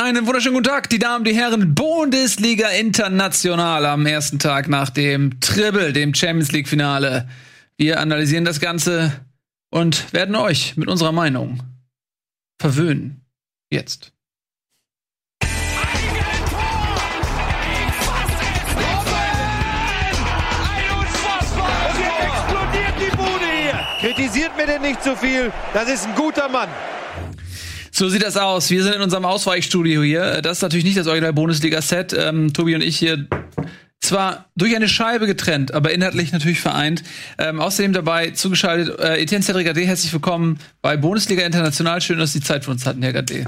Einen wunderschönen guten Tag, die Damen, die Herren. Bundesliga International am ersten Tag nach dem Triple, dem Champions League Finale. Wir analysieren das Ganze und werden euch mit unserer Meinung verwöhnen. Jetzt. Kritisiert mir denn nicht zu so viel. Das ist ein guter Mann. So sieht das aus. Wir sind in unserem Ausweichstudio hier. Das ist natürlich nicht das Original Bundesliga-Set. Ähm, Tobi und ich hier zwar durch eine Scheibe getrennt, aber inhaltlich natürlich vereint. Ähm, außerdem dabei zugeschaltet äh, Etienne Cedric Gade. Herzlich willkommen bei Bundesliga International. Schön, dass Sie Zeit für uns hatten, Herr Gade.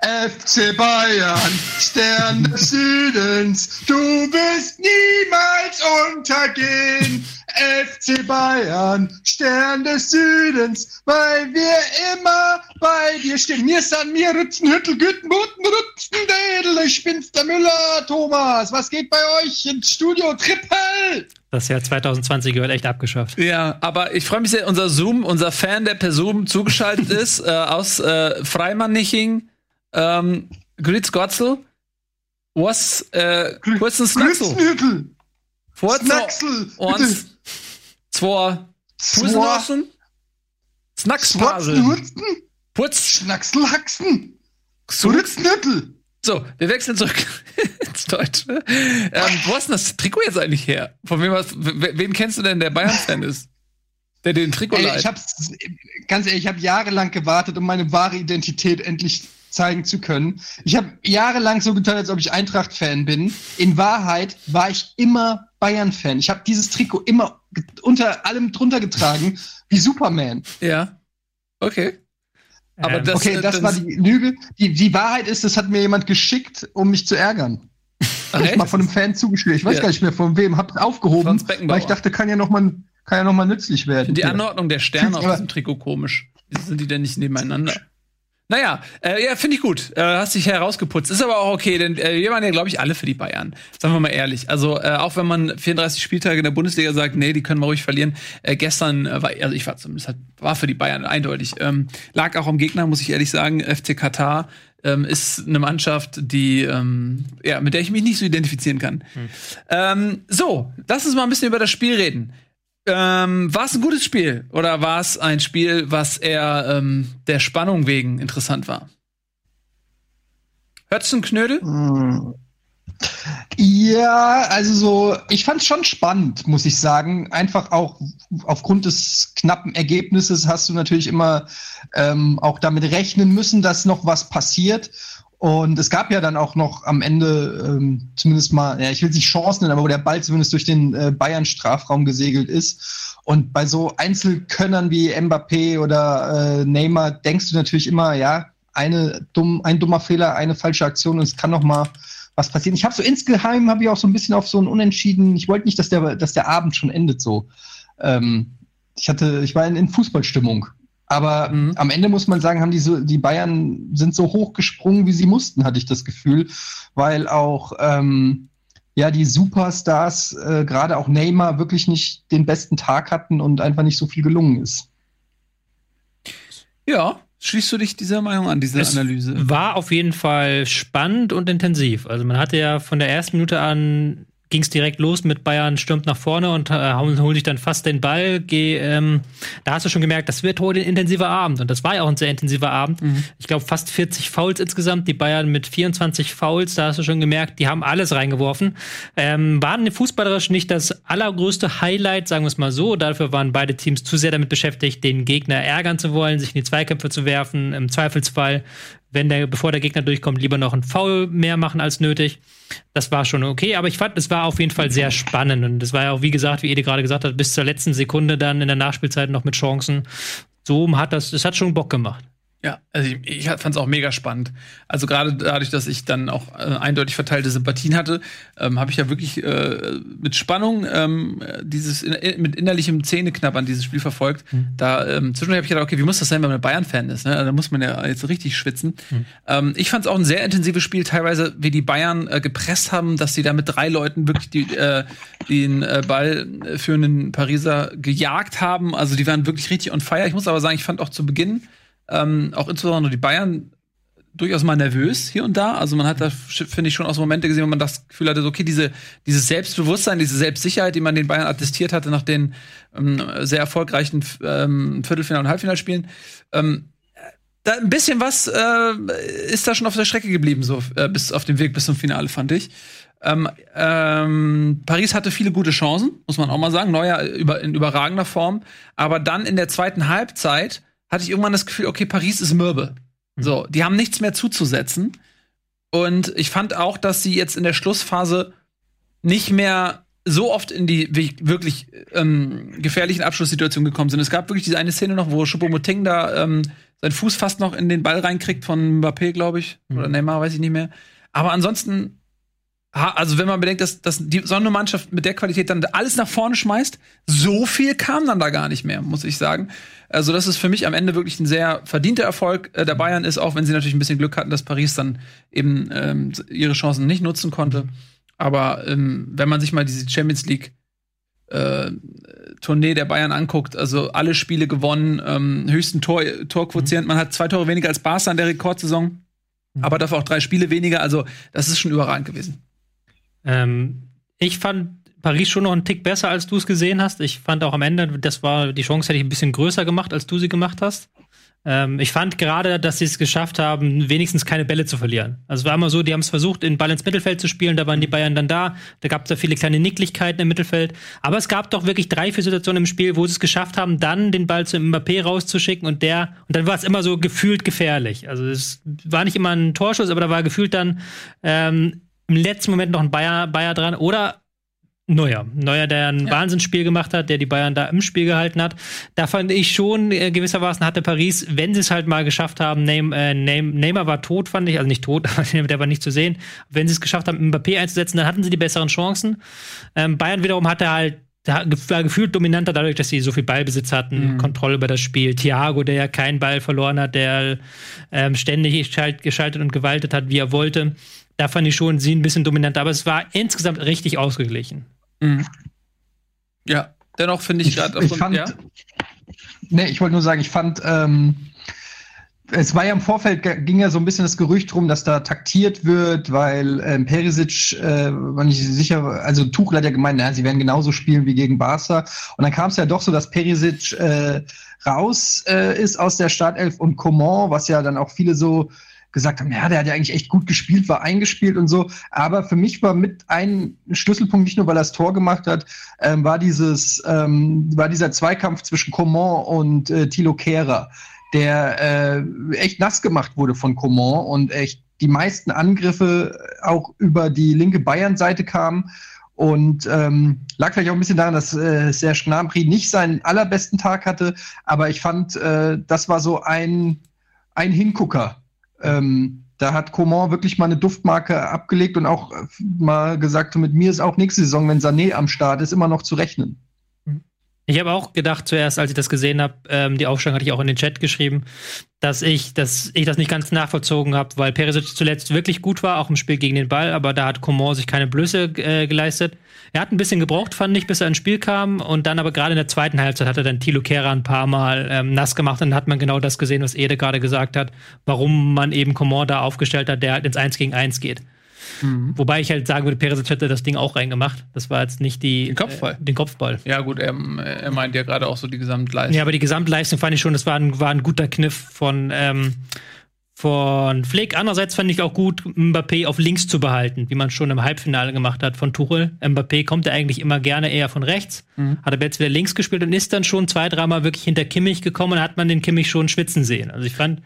FC Bayern, Stern des Südens, du wirst niemals untergehen. FC Bayern, Stern des Südens, weil wir immer bei dir stehen. Mir san mir Rützen, Hüttel, Gütten, Buten, Rützen, Dädel, ich bin's, der Müller, Thomas. Was geht bei euch ins Studio? Trippel! Das Jahr 2020 gehört echt abgeschafft. Ja, aber ich freue mich sehr, unser Zoom, unser Fan, der per Zoom zugeschaltet ist, äh, aus äh, Freimanniching, ähm, Grüß Gotzel, was, äh, kurzen Snacksel. Snacksel. Und zwei Fußnossen. Snackspasel. Putz. Schnackselhaxen. Grütznüttel. So, wir wechseln zurück ins Deutsche. Ähm, wo hast du das Trikot jetzt eigentlich her? Von wem hast, wen kennst du denn, der Bayern-Fan ist? Der den Trikot Ey, ich hab's, ganz ehrlich, ich habe jahrelang gewartet, um meine wahre Identität endlich zeigen zu können. Ich habe jahrelang so getan, als ob ich Eintracht-Fan bin. In Wahrheit war ich immer Bayern-Fan. Ich habe dieses Trikot immer unter allem drunter getragen, wie Superman. Ja. Okay. Aber ähm, das, okay, das, das war die Lüge. Die, die Wahrheit ist, das hat mir jemand geschickt, um mich zu ärgern. Ach, ich mal von einem Fan zugeschrieben. Ich weiß ja. gar nicht mehr von wem. Hab's aufgehoben, weil ich dachte, kann ja noch mal, kann ja noch mal nützlich werden. Die Anordnung der Sterne auf diesem Trikot komisch. Wieso sind die denn nicht nebeneinander? Naja, äh, ja, finde ich gut. Äh, hast dich herausgeputzt. Ist aber auch okay, denn äh, wir waren ja, glaube ich, alle für die Bayern. Sagen wir mal ehrlich. Also, äh, auch wenn man 34 Spieltage in der Bundesliga sagt, nee, die können wir ruhig verlieren. Äh, gestern äh, war, also ich war zumindest, halt, war für die Bayern eindeutig. Ähm, lag auch am Gegner, muss ich ehrlich sagen. FC Katar ähm, ist eine Mannschaft, die, ähm, ja, mit der ich mich nicht so identifizieren kann. Hm. Ähm, so, lass uns mal ein bisschen über das Spiel reden. Ähm, war es ein gutes Spiel oder war es ein Spiel, was eher ähm, der Spannung wegen interessant war? Hört's ein Knödel? Hm. Ja, also so, ich fand es schon spannend, muss ich sagen. Einfach auch aufgrund des knappen Ergebnisses hast du natürlich immer ähm, auch damit rechnen müssen, dass noch was passiert. Und es gab ja dann auch noch am Ende ähm, zumindest mal, ja, ich will es nicht Chancen nennen, aber wo der Ball zumindest durch den äh, Bayern-Strafraum gesegelt ist. Und bei so Einzelkönnern wie Mbappé oder äh, Neymar denkst du natürlich immer, ja, eine dumm, ein dummer Fehler, eine falsche Aktion und es kann noch mal was passieren. Ich habe so insgeheim habe ich auch so ein bisschen auf so ein Unentschieden. Ich wollte nicht, dass der, dass der Abend schon endet so. Ähm, ich hatte, ich war in, in Fußballstimmung aber mhm. am Ende muss man sagen, haben die, so, die Bayern sind so hoch gesprungen, wie sie mussten, hatte ich das Gefühl, weil auch ähm, ja die Superstars, äh, gerade auch Neymar, wirklich nicht den besten Tag hatten und einfach nicht so viel gelungen ist. Ja, schließt du dich dieser Meinung an, diese es Analyse? War auf jeden Fall spannend und intensiv. Also man hatte ja von der ersten Minute an ging es direkt los mit Bayern stürmt nach vorne und äh, holt sich dann fast den Ball. Geh, ähm, da hast du schon gemerkt, das wird heute ein intensiver Abend und das war ja auch ein sehr intensiver Abend. Mhm. Ich glaube fast 40 Fouls insgesamt, die Bayern mit 24 Fouls, da hast du schon gemerkt, die haben alles reingeworfen. Ähm, waren fußballerisch nicht das allergrößte Highlight, sagen wir es mal so. Dafür waren beide Teams zu sehr damit beschäftigt, den Gegner ärgern zu wollen, sich in die Zweikämpfe zu werfen. Im Zweifelsfall wenn der, bevor der Gegner durchkommt, lieber noch einen Foul mehr machen als nötig. Das war schon okay, aber ich fand, es war auf jeden Fall sehr spannend. Und es war ja auch, wie gesagt, wie Ede gerade gesagt hat, bis zur letzten Sekunde dann in der Nachspielzeit noch mit Chancen. So hat das, es hat schon Bock gemacht. Ja, also ich, ich fand es auch mega spannend. Also gerade dadurch, dass ich dann auch äh, eindeutig verteilte Sympathien hatte, ähm, habe ich ja wirklich äh, mit Spannung ähm, dieses in, mit innerlichem Zähneknappern dieses Spiel verfolgt. Mhm. Da ähm, zwischendurch habe ich gedacht, okay, wie muss das sein, wenn man Bayern-Fan ist? Ne? Da muss man ja jetzt richtig schwitzen. Mhm. Ähm, ich fand es auch ein sehr intensives Spiel, teilweise wie die Bayern äh, gepresst haben, dass sie da mit drei Leuten wirklich die, äh, den äh, Ball für einen Pariser gejagt haben. Also die waren wirklich richtig on fire. Ich muss aber sagen, ich fand auch zu Beginn ähm, auch insbesondere die Bayern durchaus mal nervös hier und da. Also man hat da, finde ich, schon aus Momente gesehen, wo man das Gefühl hatte, okay, diese, dieses Selbstbewusstsein, diese Selbstsicherheit, die man den Bayern attestiert hatte nach den ähm, sehr erfolgreichen ähm, Viertelfinal- und Halbfinalspielen, ähm, da ein bisschen was äh, ist da schon auf der Strecke geblieben, so äh, bis auf dem Weg bis zum Finale, fand ich. Ähm, ähm, Paris hatte viele gute Chancen, muss man auch mal sagen, Neuer über, in überragender Form. Aber dann in der zweiten Halbzeit hatte ich irgendwann das Gefühl, okay, Paris ist mürbe. Mhm. So, die haben nichts mehr zuzusetzen. Und ich fand auch, dass sie jetzt in der Schlussphase nicht mehr so oft in die wirklich ähm, gefährlichen Abschlusssituationen gekommen sind. Es gab wirklich diese eine Szene noch, wo Choupo-Moting da ähm, seinen Fuß fast noch in den Ball reinkriegt von Mbappé, glaube ich, mhm. oder Neymar, weiß ich nicht mehr. Aber ansonsten also wenn man bedenkt, dass, dass die so eine Mannschaft mit der Qualität dann alles nach vorne schmeißt, so viel kam dann da gar nicht mehr, muss ich sagen. Also das ist für mich am Ende wirklich ein sehr verdienter Erfolg äh, der Bayern ist, auch wenn sie natürlich ein bisschen Glück hatten, dass Paris dann eben ähm, ihre Chancen nicht nutzen konnte. Aber ähm, wenn man sich mal diese Champions League äh, Tournee der Bayern anguckt, also alle Spiele gewonnen, ähm, höchsten Tor, Torquotient, mhm. man hat zwei Tore weniger als Barca in der Rekordsaison, mhm. aber dafür auch drei Spiele weniger, also das ist schon überragend gewesen. Ähm, ich fand Paris schon noch einen Tick besser, als du es gesehen hast. Ich fand auch am Ende, das war die Chance hätte ich ein bisschen größer gemacht, als du sie gemacht hast. Ähm, ich fand gerade, dass sie es geschafft haben, wenigstens keine Bälle zu verlieren. Also es war immer so, die haben es versucht, den Ball ins Mittelfeld zu spielen, da waren die Bayern dann da. Da gab es da viele kleine Nicklichkeiten im Mittelfeld. Aber es gab doch wirklich drei, vier Situationen im Spiel, wo sie es geschafft haben, dann den Ball zu Mbappé rauszuschicken und der, und dann war es immer so gefühlt gefährlich. Also es war nicht immer ein Torschuss, aber da war gefühlt dann ähm, im letzten Moment noch ein Bayer, Bayer dran oder Neuer. Neuer, der ein ja. Wahnsinnsspiel gemacht hat, der die Bayern da im Spiel gehalten hat. Da fand ich schon, äh, gewissermaßen hatte Paris, wenn sie es halt mal geschafft haben, Neym, äh, Neym, Neymar war tot, fand ich, also nicht tot, aber der war nicht zu sehen. Wenn sie es geschafft haben, Mbappé einzusetzen, dann hatten sie die besseren Chancen. Ähm, Bayern wiederum hatte halt war gefühlt dominanter dadurch, dass sie so viel Ballbesitz hatten, mhm. Kontrolle über das Spiel. Thiago, der ja keinen Ball verloren hat, der ähm, ständig geschaltet und gewaltet hat, wie er wollte da fand ich schon sie ein bisschen dominanter, aber es war insgesamt richtig ausgeglichen. Mhm. Ja, dennoch finde ich gerade. Ich, ich fand, ja? nee, ich wollte nur sagen, ich fand, ähm, es war ja im Vorfeld, ging ja so ein bisschen das Gerücht rum, dass da taktiert wird, weil ähm, Perisic, äh, war nicht sicher, also Tuchel hat ja gemeint, na, sie werden genauso spielen wie gegen Barca. Und dann kam es ja doch so, dass Perisic äh, raus äh, ist aus der Startelf und Coman, was ja dann auch viele so gesagt haben, ja, der hat ja eigentlich echt gut gespielt, war eingespielt und so. Aber für mich war mit ein Schlüsselpunkt, nicht nur weil er das Tor gemacht hat, ähm, war dieses, ähm, war dieser Zweikampf zwischen Coman und äh, Thilo Kehrer, der äh, echt nass gemacht wurde von Coman und echt die meisten Angriffe auch über die linke Bayern-Seite kamen. Und ähm, lag vielleicht auch ein bisschen daran, dass äh, Serge Gnabry nicht seinen allerbesten Tag hatte. Aber ich fand, äh, das war so ein, ein Hingucker ähm, da hat Coman wirklich mal eine Duftmarke abgelegt und auch mal gesagt, mit mir ist auch nächste Saison, wenn Sané am Start ist, immer noch zu rechnen. Ich habe auch gedacht zuerst, als ich das gesehen habe, ähm, die Aufstellung hatte ich auch in den Chat geschrieben, dass ich, dass ich das nicht ganz nachvollzogen habe, weil Perisic zuletzt wirklich gut war, auch im Spiel gegen den Ball, aber da hat Coman sich keine Blöße äh, geleistet. Er hat ein bisschen gebraucht, fand ich, bis er ins Spiel kam und dann aber gerade in der zweiten Halbzeit hat er dann Thilo Kehrer ein paar Mal ähm, nass gemacht und dann hat man genau das gesehen, was Ede gerade gesagt hat, warum man eben Coman da aufgestellt hat, der halt ins 1 gegen 1 geht. Mhm. Wobei ich halt sagen würde, Peresic hätte das Ding auch reingemacht. Das war jetzt nicht die. Den Kopfball. Äh, den Kopfball. Ja, gut, er, er meint ja gerade auch so die Gesamtleistung. Ja, aber die Gesamtleistung fand ich schon, das war ein, war ein guter Kniff von, ähm, von Flick. Andererseits fand ich auch gut, Mbappé auf links zu behalten, wie man schon im Halbfinale gemacht hat von Tuchel. Mbappé kommt ja eigentlich immer gerne eher von rechts, mhm. hat aber jetzt wieder links gespielt und ist dann schon zwei, dreimal wirklich hinter Kimmich gekommen und hat man den Kimmich schon schwitzen sehen. Also ich fand,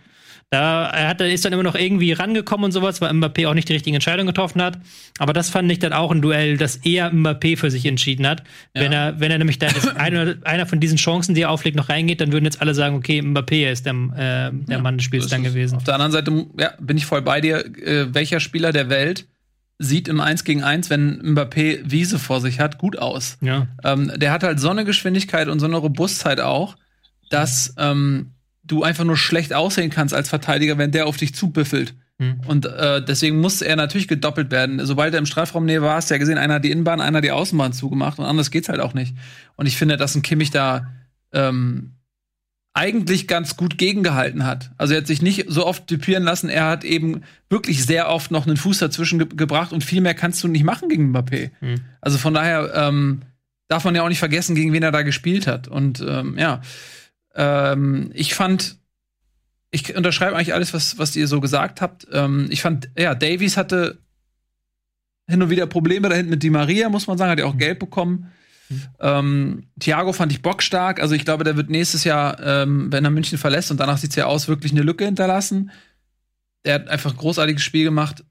da er hat, ist dann immer noch irgendwie rangekommen und sowas, weil Mbappé auch nicht die richtigen Entscheidungen getroffen hat. Aber das fand ich dann auch ein Duell, das eher Mbappé für sich entschieden hat. Ja. Wenn er, wenn er nämlich da eine, einer von diesen Chancen, die er auflegt, noch reingeht, dann würden jetzt alle sagen, okay, Mbappé ist der, äh, der ja, Mann des Spiels dann gewesen. Auf der anderen Seite, ja, bin ich voll bei dir. Äh, welcher Spieler der Welt sieht im 1 gegen 1, wenn Mbappé Wiese vor sich hat, gut aus. Ja. Ähm, der hat halt so eine Geschwindigkeit und so eine Robustheit auch, dass ähm, du einfach nur schlecht aussehen kannst als Verteidiger, wenn der auf dich zubüffelt. Mhm. Und äh, deswegen muss er natürlich gedoppelt werden. Sobald er im Strafraum näher war, hast du ja gesehen, einer hat die Innenbahn, einer die Außenbahn zugemacht und anders geht's halt auch nicht. Und ich finde, dass ein Kimmich da ähm, eigentlich ganz gut gegengehalten hat. Also er hat sich nicht so oft typieren lassen, er hat eben wirklich sehr oft noch einen Fuß dazwischen ge gebracht und viel mehr kannst du nicht machen gegen Mbappé. Mhm. Also von daher ähm, darf man ja auch nicht vergessen, gegen wen er da gespielt hat. Und ähm, ja, ähm, ich fand, ich unterschreibe eigentlich alles, was, was ihr so gesagt habt. Ähm, ich fand, ja, Davies hatte hin und wieder Probleme da hinten mit Di Maria, muss man sagen, hat ja auch mhm. Geld bekommen. Ähm, Thiago fand ich bockstark. Also ich glaube, der wird nächstes Jahr, ähm, wenn er München verlässt und danach sieht es ja aus, wirklich eine Lücke hinterlassen. Er hat einfach ein großartiges Spiel gemacht.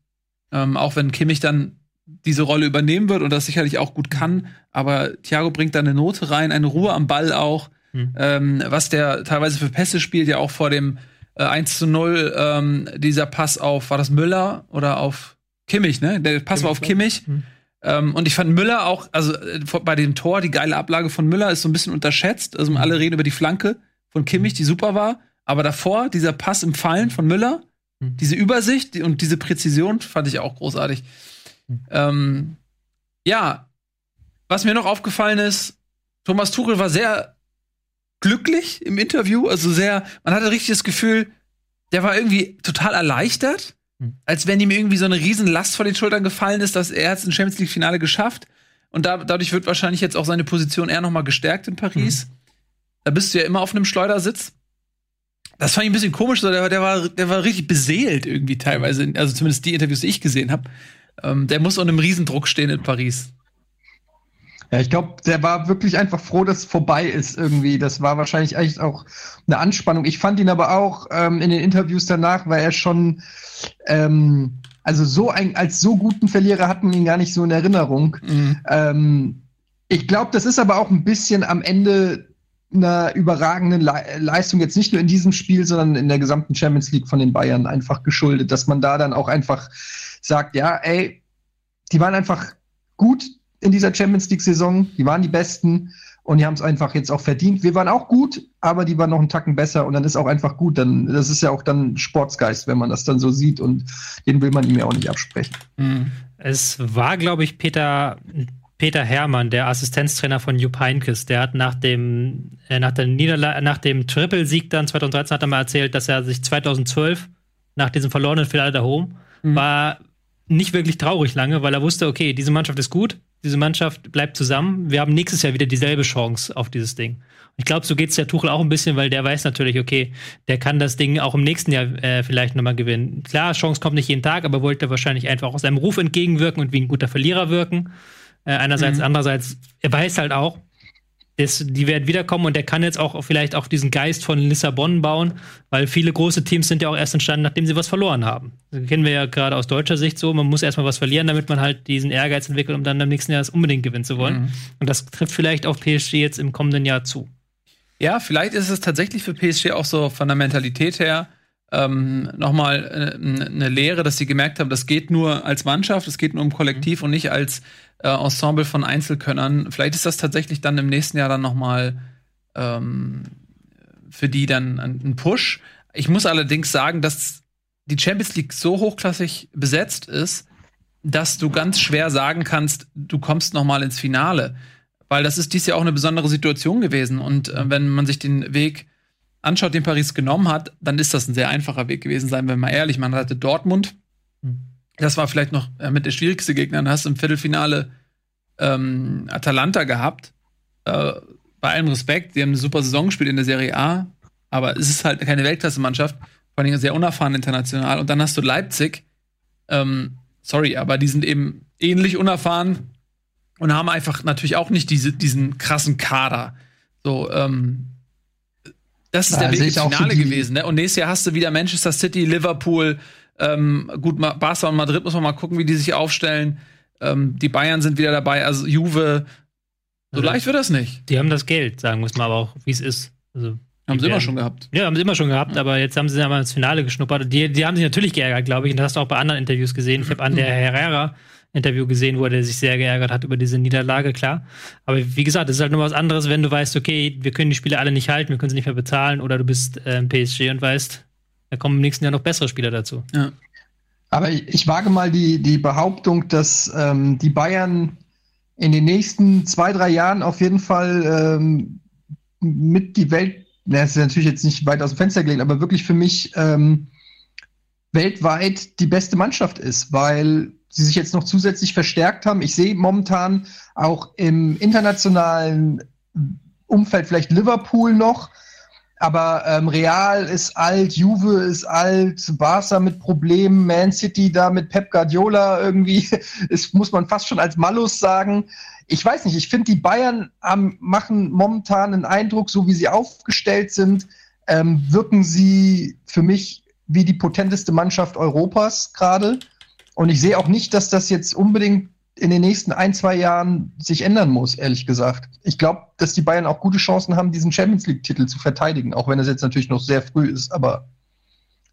Ähm, auch wenn Kimmich dann diese Rolle übernehmen wird und das sicherlich auch gut kann. Aber Thiago bringt da eine Note rein, eine Ruhe am Ball auch. Mhm. Ähm, was der teilweise für Pässe spielt, ja auch vor dem äh, 1 zu 0, ähm, dieser Pass auf, war das Müller oder auf Kimmich, ne? Der Pass Kimmich, war auf Kimmich. Mhm ähm, und ich fand Müller auch, also äh, bei dem Tor, die geile Ablage von Müller ist so ein bisschen unterschätzt. Also alle reden über die Flanke von Kimmich, die super war. Aber davor, dieser Pass im Fallen von Müller, mhm. diese Übersicht und diese Präzision fand ich auch großartig. Ähm, ja, was mir noch aufgefallen ist, Thomas Tuchel war sehr glücklich im Interview, also sehr, man hatte richtig das Gefühl, der war irgendwie total erleichtert hm. Als wenn ihm irgendwie so eine Riesenlast vor den Schultern gefallen ist, dass er jetzt ein Champions League Finale geschafft. Und da, dadurch wird wahrscheinlich jetzt auch seine Position eher noch mal gestärkt in Paris. Mhm. Da bist du ja immer auf einem Schleudersitz. Das fand ich ein bisschen komisch, so, der, der, war, der war richtig beseelt irgendwie teilweise, also zumindest die Interviews, die ich gesehen habe. Ähm, der muss unter einem Riesendruck stehen in Paris. Ja, ich glaube, der war wirklich einfach froh, dass es vorbei ist irgendwie. Das war wahrscheinlich echt auch eine Anspannung. Ich fand ihn aber auch ähm, in den Interviews danach, weil er schon, ähm, also so ein, als so guten Verlierer hatten ihn gar nicht so in Erinnerung. Mhm. Ähm, ich glaube, das ist aber auch ein bisschen am Ende einer überragenden Le Leistung, jetzt nicht nur in diesem Spiel, sondern in der gesamten Champions League von den Bayern einfach geschuldet, dass man da dann auch einfach sagt, ja, ey, die waren einfach gut, in dieser Champions League-Saison. Die waren die Besten und die haben es einfach jetzt auch verdient. Wir waren auch gut, aber die waren noch einen Tacken besser und dann ist auch einfach gut. Dann, das ist ja auch dann Sportsgeist, wenn man das dann so sieht und den will man ihm ja auch nicht absprechen. Mhm. Es war, glaube ich, Peter, Peter Herrmann, der Assistenztrainer von Jupp Heynckes, der hat nach dem, äh, nach, der Niederla nach dem Triple-Sieg dann 2013 hat er mal erzählt, dass er sich 2012 nach diesem verlorenen Finale der Home mhm. war nicht wirklich traurig lange, weil er wusste, okay, diese Mannschaft ist gut, diese Mannschaft bleibt zusammen. Wir haben nächstes Jahr wieder dieselbe Chance auf dieses Ding. Ich glaube, so geht es der Tuchel auch ein bisschen, weil der weiß natürlich, okay, der kann das Ding auch im nächsten Jahr äh, vielleicht nochmal gewinnen. Klar, Chance kommt nicht jeden Tag, aber wollte wahrscheinlich einfach aus seinem Ruf entgegenwirken und wie ein guter Verlierer wirken. Äh, einerseits, mhm. andererseits, er weiß halt auch, das, die werden wiederkommen und der kann jetzt auch vielleicht auch diesen Geist von Lissabon bauen, weil viele große Teams sind ja auch erst entstanden, nachdem sie was verloren haben. Das kennen wir ja gerade aus deutscher Sicht so, man muss erstmal was verlieren, damit man halt diesen Ehrgeiz entwickelt, um dann im nächsten Jahr das unbedingt gewinnen zu wollen. Mhm. Und das trifft vielleicht auf PSG jetzt im kommenden Jahr zu. Ja, vielleicht ist es tatsächlich für PSG auch so von der Mentalität her ähm, nochmal äh, eine Lehre, dass sie gemerkt haben, das geht nur als Mannschaft, es geht nur um Kollektiv mhm. und nicht als äh, Ensemble von Einzelkönnern. Vielleicht ist das tatsächlich dann im nächsten Jahr dann nochmal ähm, für die dann ein Push. Ich muss allerdings sagen, dass die Champions League so hochklassig besetzt ist, dass du ganz schwer sagen kannst, du kommst nochmal ins Finale. Weil das ist dies Jahr auch eine besondere Situation gewesen. Und äh, wenn man sich den Weg anschaut, den Paris genommen hat, dann ist das ein sehr einfacher Weg gewesen, seien wir mal ehrlich. Man hatte Dortmund, das war vielleicht noch äh, mit der schwierigste Gegner. Dann hast du im Viertelfinale ähm, Atalanta gehabt. Äh, bei allem Respekt, die haben eine super Saison gespielt in der Serie A, aber es ist halt keine Weltklasse-Mannschaft, vor allem sehr unerfahren international. Und dann hast du Leipzig, ähm, sorry, aber die sind eben ähnlich unerfahren und haben einfach natürlich auch nicht diese, diesen krassen Kader. So, ähm, das ist ja, der Weg ins Finale gewesen. Ne? Und nächstes Jahr hast du wieder Manchester City, Liverpool. Ähm, gut, Barca und Madrid muss man mal gucken, wie die sich aufstellen. Ähm, die Bayern sind wieder dabei, also Juve. So also, leicht wird das nicht. Die haben das Geld, sagen muss man aber auch, wie es ist. Also, haben sie immer schon gehabt. Ja, haben sie immer schon gehabt, ja. aber jetzt haben sie ja mal ins Finale geschnuppert. Die, die haben sich natürlich geärgert, glaube ich. Und das hast du auch bei anderen Interviews gesehen. Ich habe an der Herrera Interview gesehen, wo er sich sehr geärgert hat über diese Niederlage, klar. Aber wie gesagt, es ist halt nur was anderes, wenn du weißt, okay, wir können die Spiele alle nicht halten, wir können sie nicht mehr bezahlen, oder du bist äh, PSG und weißt, da kommen im nächsten Jahr noch bessere Spieler dazu. Ja. Aber ich, ich wage mal die, die Behauptung, dass ähm, die Bayern in den nächsten zwei, drei Jahren auf jeden Fall ähm, mit die Welt das ist natürlich jetzt nicht weit aus dem Fenster gelegt, aber wirklich für mich ähm, weltweit die beste Mannschaft ist, weil sie sich jetzt noch zusätzlich verstärkt haben. Ich sehe momentan auch im internationalen Umfeld vielleicht Liverpool noch, aber ähm, Real ist alt, Juve ist alt, Barca mit Problemen, Man City da mit Pep Guardiola irgendwie, ist, muss man fast schon als Malus sagen. Ich weiß nicht, ich finde, die Bayern haben, machen momentan einen Eindruck, so wie sie aufgestellt sind, ähm, wirken sie für mich wie die potenteste Mannschaft Europas gerade. Und ich sehe auch nicht, dass das jetzt unbedingt in den nächsten ein, zwei Jahren sich ändern muss, ehrlich gesagt. Ich glaube, dass die Bayern auch gute Chancen haben, diesen Champions League-Titel zu verteidigen, auch wenn es jetzt natürlich noch sehr früh ist, aber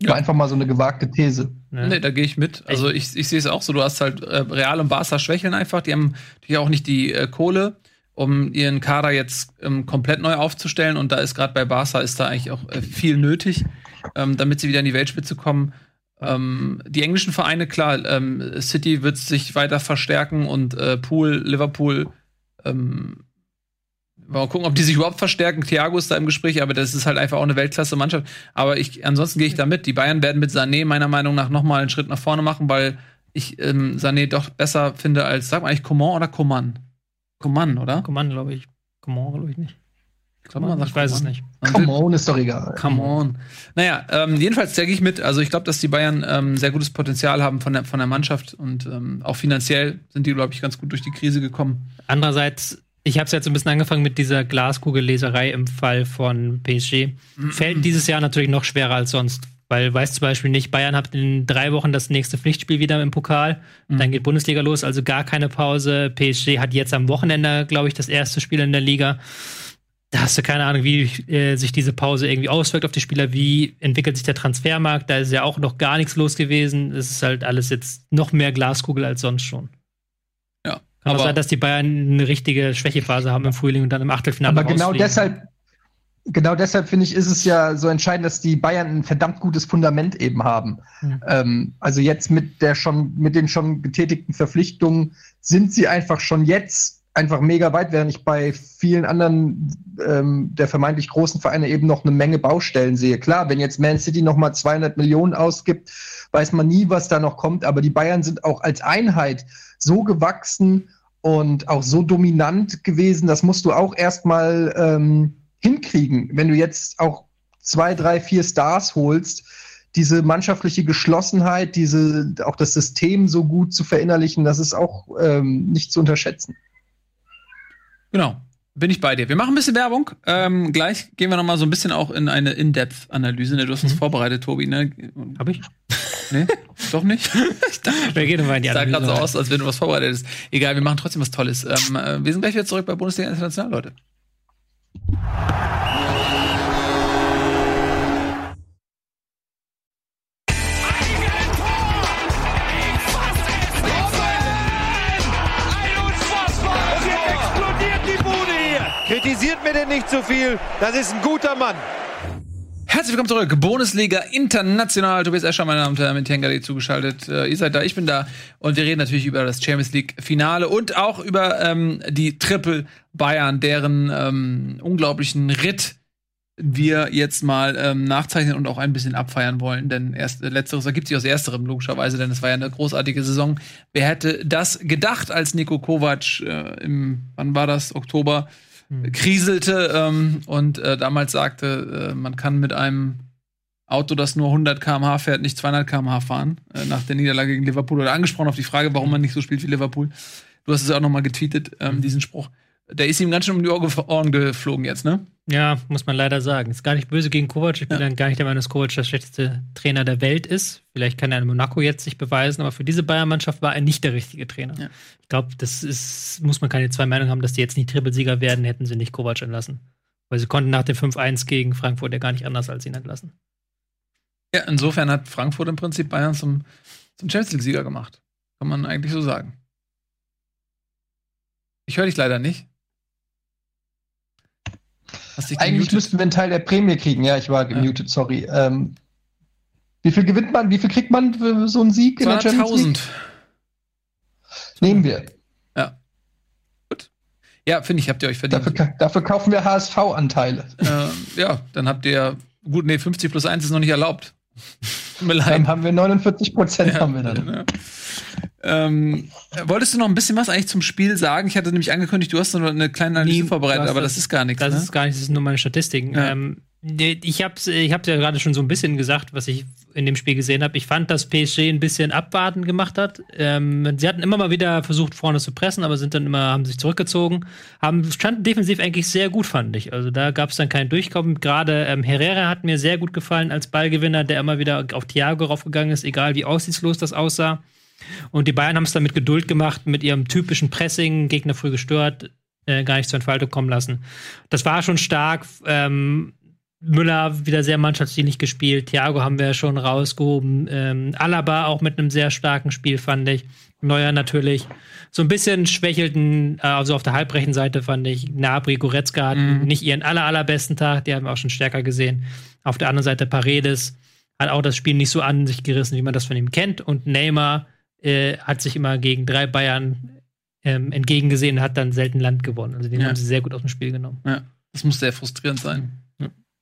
ja. einfach mal so eine gewagte These. Ja. Nee, da gehe ich mit. Also ich, ich sehe es auch so, du hast halt äh, Real und Barca schwächeln einfach, die haben natürlich auch nicht die äh, Kohle, um ihren Kader jetzt ähm, komplett neu aufzustellen und da ist gerade bei Barca ist da eigentlich auch äh, viel nötig, ähm, damit sie wieder in die Weltspitze kommen. Ähm, die englischen Vereine, klar, ähm, City wird sich weiter verstärken und äh, Pool, Liverpool, ähm, mal gucken, ob die sich überhaupt verstärken. Thiago ist da im Gespräch, aber das ist halt einfach auch eine Weltklasse-Mannschaft. Aber ich, ansonsten gehe ich da mit. Die Bayern werden mit Sané meiner Meinung nach nochmal einen Schritt nach vorne machen, weil ich ähm, Sané doch besser finde als, sag mal eigentlich Coman oder Coman? Coman, oder? Coman, glaube ich. Coman, glaube ich nicht. Ich, glaube, man sagt ich weiß es nicht. Come on, ist doch egal. Come on. Naja, ähm, jedenfalls denke ich mit. Also ich glaube, dass die Bayern ähm, sehr gutes Potenzial haben von der, von der Mannschaft und ähm, auch finanziell sind die, glaube ich, ganz gut durch die Krise gekommen. Andererseits, ich habe es jetzt ein bisschen angefangen mit dieser Glaskugelleserei im Fall von PSG. Mhm. Fällt dieses Jahr natürlich noch schwerer als sonst. Weil weiß zum Beispiel nicht, Bayern hat in drei Wochen das nächste Pflichtspiel wieder im Pokal. Mhm. Dann geht Bundesliga los, also gar keine Pause. PSG hat jetzt am Wochenende, glaube ich, das erste Spiel in der Liga da hast du keine Ahnung, wie äh, sich diese Pause irgendwie auswirkt auf die Spieler, wie entwickelt sich der Transfermarkt, da ist ja auch noch gar nichts los gewesen. Es ist halt alles jetzt noch mehr Glaskugel als sonst schon. Ja. Kann aber sein, dass die Bayern eine richtige Schwächephase haben im Frühling und dann im Achtelfinale. Aber genau deshalb, genau deshalb finde ich, ist es ja so entscheidend, dass die Bayern ein verdammt gutes Fundament eben haben. Mhm. Ähm, also jetzt mit der schon, mit den schon getätigten Verpflichtungen sind sie einfach schon jetzt einfach mega weit, während ich bei vielen anderen ähm, der vermeintlich großen Vereine eben noch eine Menge Baustellen sehe. Klar, wenn jetzt Man City noch mal 200 Millionen ausgibt, weiß man nie, was da noch kommt. Aber die Bayern sind auch als Einheit so gewachsen und auch so dominant gewesen. Das musst du auch erstmal ähm, hinkriegen, wenn du jetzt auch zwei, drei, vier Stars holst. Diese mannschaftliche Geschlossenheit, diese auch das System so gut zu verinnerlichen, das ist auch ähm, nicht zu unterschätzen. Genau. Bin ich bei dir. Wir machen ein bisschen Werbung. Ähm, gleich gehen wir noch mal so ein bisschen auch in eine In-Depth-Analyse. Ne? Du hast uns mhm. vorbereitet, Tobi. Ne? Hab ich? Nee, doch nicht. ich dachte, Wer geht mal in die sah gerade so aus, als wenn du was vorbereitet hättest. Egal, wir machen trotzdem was Tolles. Ähm, äh, wir sind gleich wieder zurück bei Bundesliga International, Leute. Nicht zu viel. Das ist ein guter Mann. Herzlich willkommen zurück. Bundesliga International. Tobias Escher, meine Damen und Herren, mit Tengari zugeschaltet. Äh, ihr seid da, ich bin da. Und wir reden natürlich über das Champions League Finale und auch über ähm, die Triple Bayern, deren ähm, unglaublichen Ritt wir jetzt mal ähm, nachzeichnen und auch ein bisschen abfeiern wollen. Denn erst, äh, letzteres ergibt sich aus ersterem, logischerweise, denn es war ja eine großartige Saison. Wer hätte das gedacht, als Nico Kovac äh, im, wann war das, Oktober. Kriselte ähm, und äh, damals sagte, äh, man kann mit einem Auto, das nur 100 km/h fährt, nicht 200 km/h fahren, äh, nach der Niederlage gegen Liverpool. Oder angesprochen auf die Frage, warum man nicht so spielt wie Liverpool. Du hast es ja auch noch mal getweetet, ähm, mhm. diesen Spruch. Der ist ihm ganz schön um die Ohren geflogen jetzt, ne? Ja, muss man leider sagen. Ist gar nicht böse gegen Kovac. Ich bin ja. dann gar nicht der Meinung, dass Kovac der schlechteste Trainer der Welt ist. Vielleicht kann er in Monaco jetzt sich beweisen, aber für diese Bayern-Mannschaft war er nicht der richtige Trainer. Ja. Ich glaube, das ist, muss man keine zwei Meinungen haben, dass die jetzt nicht Trippelsieger werden, hätten sie nicht Kovac entlassen. Weil sie konnten nach dem 5-1 gegen Frankfurt ja gar nicht anders als ihn entlassen. Ja, insofern hat Frankfurt im Prinzip Bayern zum, zum Champions League-Sieger gemacht. Kann man eigentlich so sagen. Ich höre dich leider nicht. Eigentlich gemutet? müssten wir einen Teil der Prämie kriegen. Ja, ich war gemutet, ja. sorry. Ähm, wie viel gewinnt man? Wie viel kriegt man für so einen Sieg 200.000. Nehmen wir. Ja. Gut. Ja, finde ich, habt ihr euch verdient. Dafür, dafür kaufen wir HSV-Anteile. Ähm, ja, dann habt ihr, gut, nee, 50 plus 1 ist noch nicht erlaubt. Tut mir leid. Dann haben wir 49 Prozent ja, haben wir dann. Ja. Ähm, wolltest du noch ein bisschen was eigentlich zum Spiel sagen? Ich hatte nämlich angekündigt, du hast noch eine kleine Analyse vorbereitet, aber das, das, ist gar nichts. Das ne? ist gar nichts, das sind nur meine Statistiken. Ja. Ähm, ich habe ich hab's ja gerade schon so ein bisschen gesagt, was ich in dem Spiel gesehen habe. Ich fand, dass PSG ein bisschen abwarten gemacht hat. Ähm, sie hatten immer mal wieder versucht, vorne zu pressen, aber sind dann immer, haben sich zurückgezogen. Haben, standen defensiv eigentlich sehr gut, fand ich. Also da gab es dann kein Durchkommen. Gerade ähm, Herrera hat mir sehr gut gefallen als Ballgewinner, der immer wieder auf Thiago raufgegangen ist, egal wie aussichtslos das aussah. Und die Bayern haben es dann mit Geduld gemacht, mit ihrem typischen Pressing, Gegner früh gestört, äh, gar nicht zur Entfaltung kommen lassen. Das war schon stark. Ähm, Müller wieder sehr mannschaftsdienlich gespielt. Thiago haben wir ja schon rausgehoben. Ähm, Alaba auch mit einem sehr starken Spiel, fand ich. Neuer natürlich. So ein bisschen schwächelten, äh, also auf der halbrechten Seite fand ich, Nabri, Goretzka hatten mhm. nicht ihren aller, allerbesten Tag, die haben wir auch schon stärker gesehen. Auf der anderen Seite Paredes hat auch das Spiel nicht so an sich gerissen, wie man das von ihm kennt. Und Neymar äh, hat sich immer gegen drei Bayern ähm, entgegengesehen und hat dann selten Land gewonnen. Also den ja. haben sie sehr gut aus dem Spiel genommen. Ja, das muss sehr frustrierend sein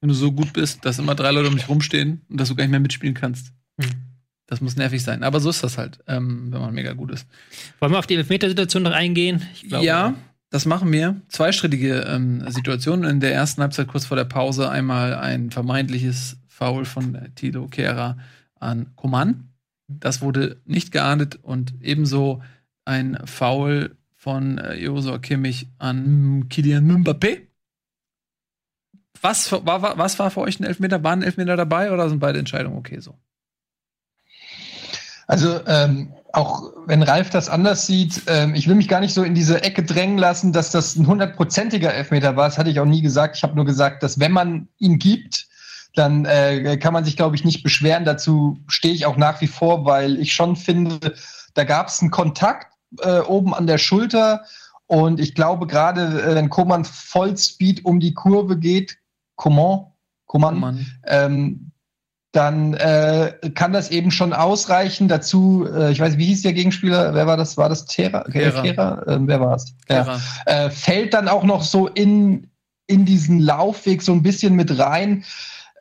wenn du so gut bist, dass immer drei Leute um dich rumstehen und dass du gar nicht mehr mitspielen kannst. Hm. Das muss nervig sein. Aber so ist das halt, ähm, wenn man mega gut ist. Wollen wir auf die Elfmetersituation noch eingehen? Glaube, ja, das machen wir. Zweistrittige ähm, Situationen. In der ersten Halbzeit kurz vor der Pause einmal ein vermeintliches Foul von Tilo Kehrer an Koman. Das wurde nicht geahndet und ebenso ein Foul von äh, Josua Kimmich an Kylian Mbappé was, war, was war für euch ein Elfmeter? Waren Elfmeter dabei oder sind beide Entscheidungen okay so? Also ähm, auch wenn Ralf das anders sieht, ähm, ich will mich gar nicht so in diese Ecke drängen lassen, dass das ein hundertprozentiger Elfmeter war. Das hatte ich auch nie gesagt. Ich habe nur gesagt, dass wenn man ihn gibt, dann äh, kann man sich, glaube ich, nicht beschweren. Dazu stehe ich auch nach wie vor, weil ich schon finde, da gab es einen Kontakt äh, oben an der Schulter. Und ich glaube, gerade äh, wenn Koman Vollspeed um die Kurve geht, Coman, Coman, ähm, dann äh, kann das eben schon ausreichen. Dazu, äh, ich weiß, wie hieß der Gegenspieler? Wer war das? War das Terra? Terra. Terra? Äh, wer war es? Ja. Äh, fällt dann auch noch so in, in diesen Laufweg so ein bisschen mit rein.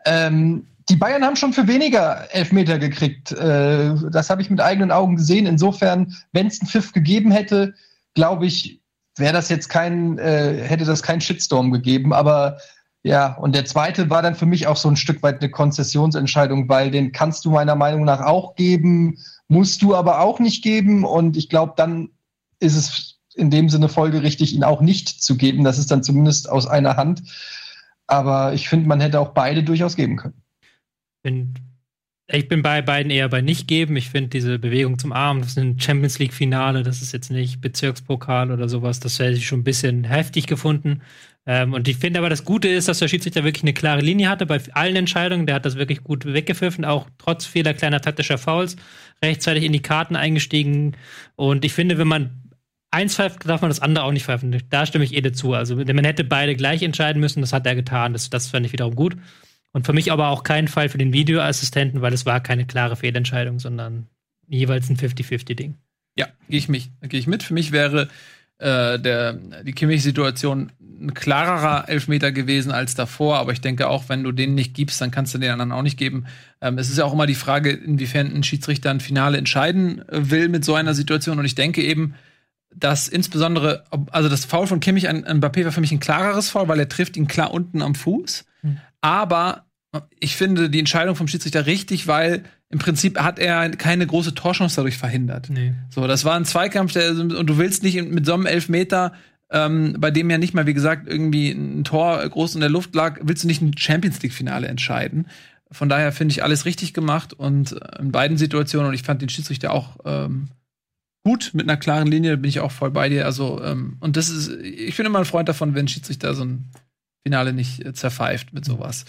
Ähm, die Bayern haben schon für weniger Elfmeter gekriegt. Äh, das habe ich mit eigenen Augen gesehen. Insofern, wenn es einen Pfiff gegeben hätte, glaube ich, wäre das jetzt kein, äh, hätte das keinen Shitstorm gegeben. Aber ja, und der zweite war dann für mich auch so ein Stück weit eine Konzessionsentscheidung, weil den kannst du meiner Meinung nach auch geben, musst du aber auch nicht geben. Und ich glaube, dann ist es in dem Sinne folgerichtig, ihn auch nicht zu geben. Das ist dann zumindest aus einer Hand. Aber ich finde, man hätte auch beide durchaus geben können. Bin, ich bin bei beiden eher bei nicht geben. Ich finde diese Bewegung zum Arm, das ist ein Champions League Finale, das ist jetzt nicht Bezirkspokal oder sowas. Das hätte ich schon ein bisschen heftig gefunden. Ähm, und ich finde aber, das Gute ist, dass der Schiedsrichter wirklich eine klare Linie hatte bei allen Entscheidungen. Der hat das wirklich gut weggepfiffen, auch trotz vieler kleiner taktischer Fouls, rechtzeitig in die Karten eingestiegen. Und ich finde, wenn man eins darf man das andere auch nicht pfeifen. Da stimme ich eh dazu. Also, man hätte beide gleich entscheiden müssen, das hat er getan. Das, das fand ich wiederum gut. Und für mich aber auch kein Fall für den Videoassistenten, weil es war keine klare Fehlentscheidung, sondern jeweils ein 50-50-Ding. Ja, gehe ich, geh ich mit. Für mich wäre äh, der, die Kimmich-Situation ein klarerer Elfmeter gewesen als davor, aber ich denke auch, wenn du den nicht gibst, dann kannst du den anderen auch nicht geben. Ähm, es ist ja auch immer die Frage, inwiefern ein Schiedsrichter ein Finale entscheiden will mit so einer Situation und ich denke eben, dass insbesondere, also das Foul von Kimmich an, an Mbappé war für mich ein klareres Foul, weil er trifft ihn klar unten am Fuß, mhm. aber ich finde die Entscheidung vom Schiedsrichter richtig, weil im Prinzip hat er keine große Torchance dadurch verhindert. Nee. So, das war ein Zweikampf, der, und du willst nicht mit so einem Elfmeter, ähm, bei dem ja nicht mal, wie gesagt, irgendwie ein Tor groß in der Luft lag, willst du nicht ein Champions League-Finale entscheiden. Von daher finde ich alles richtig gemacht und äh, in beiden Situationen, und ich fand den Schiedsrichter auch ähm, gut mit einer klaren Linie, bin ich auch voll bei dir. Also, ähm, und das ist, ich bin immer ein Freund davon, wenn Schiedsrichter so ein Finale nicht äh, zerpfeift mit sowas.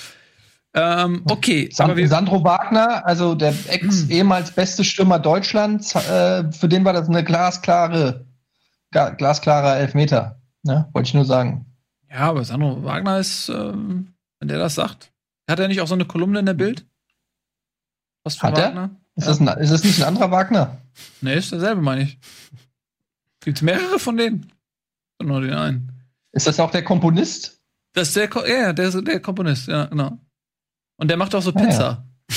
Ähm, okay. San Sandro Wagner, also der ex-ehemals beste Stürmer Deutschlands, äh, für den war das eine glasklare, glasklarer Elfmeter. Ne? Wollte ich nur sagen. Ja, aber Sandro Wagner ist, ähm, wenn der das sagt, hat er nicht auch so eine Kolumne in der Bild? Was hat Wagner? Ist, ja. das ein, ist das nicht ein anderer Wagner? Nee, ist derselbe, meine ich. Gibt es mehrere von denen? Nur den einen. Ist das auch der Komponist? Das ist der, Ko ja, der, der Komponist, ja, genau. Und der macht auch so Pizza. Ja,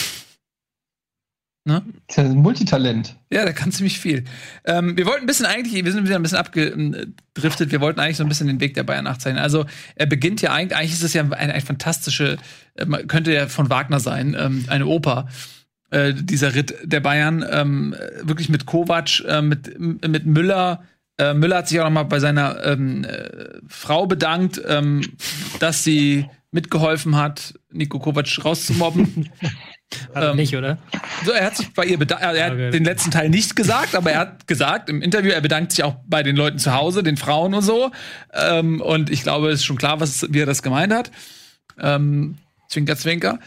Ne? Ist ja ein Multitalent. Ja, der kann ziemlich viel. Ähm, wir wollten ein bisschen eigentlich, wir sind wieder ein bisschen abgedriftet, wir wollten eigentlich so ein bisschen den Weg der Bayern nachzeichnen. Also er beginnt ja eigentlich, eigentlich ist es ja eine, eine fantastische, äh, könnte ja von Wagner sein, ähm, eine Oper. Äh, dieser Ritt der Bayern, ähm, wirklich mit Kovac, äh, mit, mit Müller, äh, Müller hat sich auch noch mal bei seiner ähm, äh, Frau bedankt, ähm, dass sie mitgeholfen hat, Nico Kovac rauszumobben. Hat ähm, nicht, oder? So, er hat sich bei ihr bedankt. Er hat okay. den letzten Teil nicht gesagt, aber er hat gesagt im Interview, er bedankt sich auch bei den Leuten zu Hause, den Frauen und so. Ähm, und ich glaube, es ist schon klar, was, wie er das gemeint hat. Ähm, zwinker, zwinker.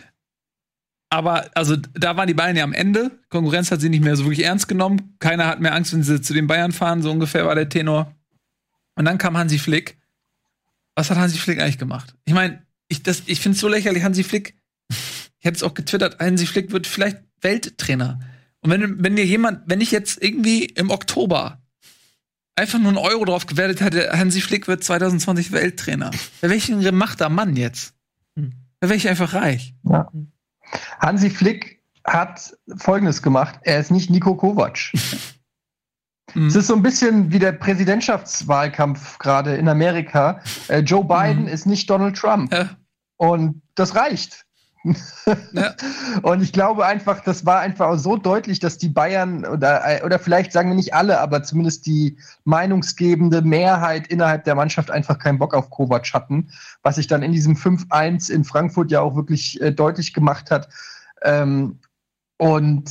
Aber also da waren die Bayern ja am Ende. Konkurrenz hat sie nicht mehr so wirklich ernst genommen. Keiner hat mehr Angst, wenn sie zu den Bayern fahren. So ungefähr war der Tenor. Und dann kam Hansi Flick. Was hat Hansi Flick eigentlich gemacht? Ich meine, ich, ich finde es so lächerlich. Hansi Flick ich hätte es auch getwittert, Hansi Flick wird vielleicht Welttrainer. Und wenn, wenn dir jemand, wenn ich jetzt irgendwie im Oktober einfach nur einen Euro drauf gewertet hätte, Hansi Flick wird 2020 Welttrainer. Bei welchen gemachter Mann jetzt? Hm. Da wäre ich einfach reich. Ja. Hansi Flick hat Folgendes gemacht. Er ist nicht Nico Kovac. Mhm. Es ist so ein bisschen wie der Präsidentschaftswahlkampf gerade in Amerika. Äh, Joe Biden mhm. ist nicht Donald Trump. Ja. Und das reicht. Ja. Und ich glaube einfach, das war einfach so deutlich, dass die Bayern oder, oder vielleicht sagen wir nicht alle, aber zumindest die meinungsgebende Mehrheit innerhalb der Mannschaft einfach keinen Bock auf Kovac hatten, was sich dann in diesem 5-1 in Frankfurt ja auch wirklich äh, deutlich gemacht hat. Ähm, und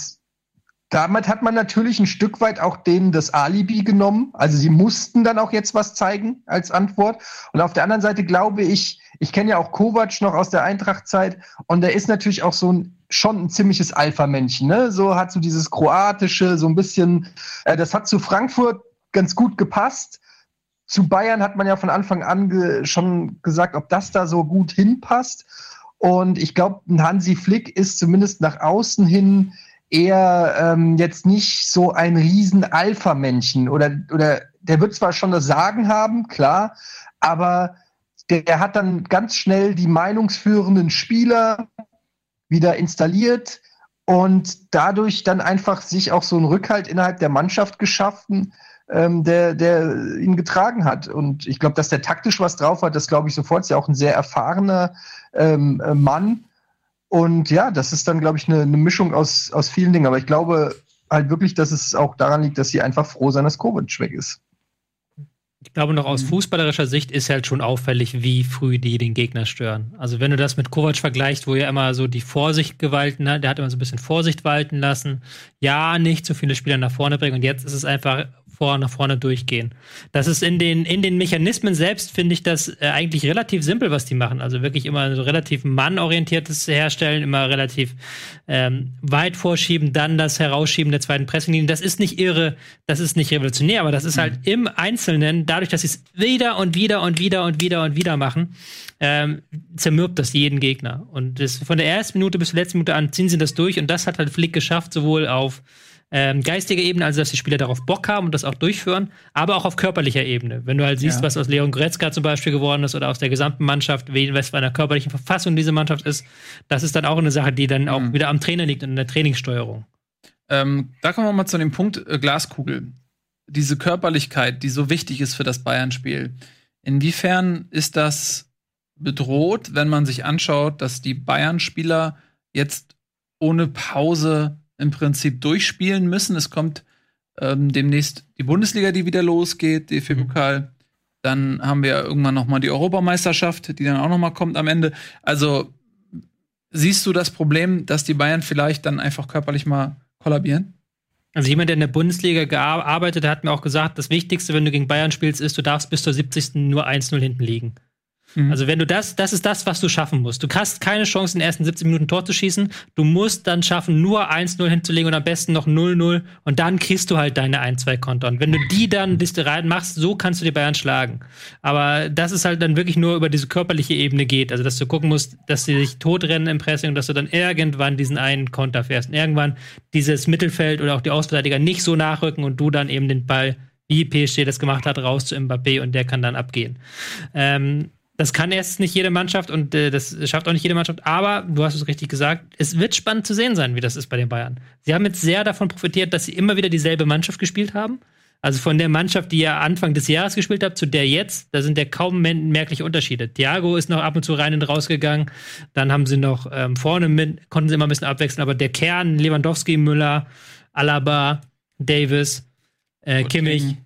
damit hat man natürlich ein Stück weit auch denen das Alibi genommen. Also sie mussten dann auch jetzt was zeigen als Antwort. Und auf der anderen Seite glaube ich, ich kenne ja auch Kovac noch aus der Eintracht-Zeit und der ist natürlich auch so ein schon ein ziemliches Alpha-Männchen. Ne? So hat so dieses kroatische, so ein bisschen, äh, das hat zu Frankfurt ganz gut gepasst. Zu Bayern hat man ja von Anfang an ge schon gesagt, ob das da so gut hinpasst. Und ich glaube, ein Hansi Flick ist zumindest nach außen hin eher ähm, jetzt nicht so ein riesen Alpha-Männchen oder, oder der wird zwar schon das Sagen haben, klar, aber der, der hat dann ganz schnell die meinungsführenden Spieler wieder installiert und dadurch dann einfach sich auch so einen Rückhalt innerhalb der Mannschaft geschaffen, ähm, der, der ihn getragen hat. Und ich glaube, dass der taktisch was drauf hat, das glaube ich sofort. Ist ja auch ein sehr erfahrener ähm, äh, Mann. Und ja, das ist dann, glaube ich, eine, eine Mischung aus, aus vielen Dingen. Aber ich glaube halt wirklich, dass es auch daran liegt, dass sie einfach froh sein, dass Kovic weg ist. Ich glaube, noch aus mhm. fußballerischer Sicht ist halt schon auffällig, wie früh die den Gegner stören. Also, wenn du das mit Kovac vergleichst, wo er immer so die Vorsicht gewalten hat, der hat immer so ein bisschen Vorsicht walten lassen. Ja, nicht so viele Spieler nach vorne bringen. Und jetzt ist es einfach vor, nach vorne durchgehen. Das ist in den, in den Mechanismen selbst, finde ich das äh, eigentlich relativ simpel, was die machen. Also wirklich immer so relativ mannorientiertes Herstellen, immer relativ ähm, weit vorschieben, dann das Herausschieben der zweiten Pressinglinie. Das ist nicht irre, das ist nicht revolutionär, aber das ist halt mhm. im Einzelnen, dadurch, dass sie es wieder und wieder und wieder und wieder und wieder machen, ähm, zermürbt das jeden Gegner. Und das, von der ersten Minute bis zur letzten Minute an ziehen sie das durch und das hat halt Flick geschafft, sowohl auf ähm, geistiger Ebene, also dass die Spieler darauf Bock haben und das auch durchführen, aber auch auf körperlicher Ebene. Wenn du halt siehst, ja. was aus Leon Goretzka zum Beispiel geworden ist oder aus der gesamten Mannschaft, wie was für einer körperlichen Verfassung diese Mannschaft ist, das ist dann auch eine Sache, die dann mhm. auch wieder am Trainer liegt und in der Trainingssteuerung. Ähm, da kommen wir mal zu dem Punkt äh, Glaskugel. Diese Körperlichkeit, die so wichtig ist für das Bayern-Spiel. Inwiefern ist das bedroht, wenn man sich anschaut, dass die Bayern-Spieler jetzt ohne Pause im Prinzip durchspielen müssen. Es kommt ähm, demnächst die Bundesliga, die wieder losgeht, DFB-Pokal. Mhm. Dann haben wir irgendwann noch mal die Europameisterschaft, die dann auch noch mal kommt am Ende. Also siehst du das Problem, dass die Bayern vielleicht dann einfach körperlich mal kollabieren? Also jemand, der in der Bundesliga gearbeitet hat, hat mir auch gesagt, das Wichtigste, wenn du gegen Bayern spielst, ist, du darfst bis zur 70. nur 1-0 hinten liegen. Mhm. Also wenn du das, das ist das, was du schaffen musst. Du hast keine Chance, in den ersten 17 Minuten Tor zu schießen. Du musst dann schaffen, nur 1-0 hinzulegen und am besten noch 0-0 und dann kriegst du halt deine 1-2 Und wenn du die dann Liste reinmachst, so kannst du die Bayern schlagen. Aber das ist halt dann wirklich nur über diese körperliche Ebene geht. Also dass du gucken musst, dass sie sich totrennen im Pressing und dass du dann irgendwann diesen einen Konter fährst. Und irgendwann dieses Mittelfeld oder auch die Ausverteidiger nicht so nachrücken und du dann eben den Ball wie PSG das gemacht hat, raus zu Mbappé und der kann dann abgehen. Ähm, Das kann erst nicht jede Mannschaft und äh, das schafft auch nicht jede Mannschaft. Aber du hast es richtig gesagt, es wird spannend zu sehen sein, wie das ist bei den Bayern. Sie haben jetzt sehr davon profitiert, dass sie immer wieder dieselbe Mannschaft gespielt haben. Also von der Mannschaft, die ihr Anfang des Jahres gespielt habt, zu der jetzt, da sind ja kaum merkliche Unterschiede. Thiago ist noch ab und zu rein und rausgegangen. Dann haben sie noch ähm, vorne mit, konnten sie immer ein bisschen abwechseln, aber der Kern, Lewandowski, Müller, Alaba, Davis, äh, Kimmich,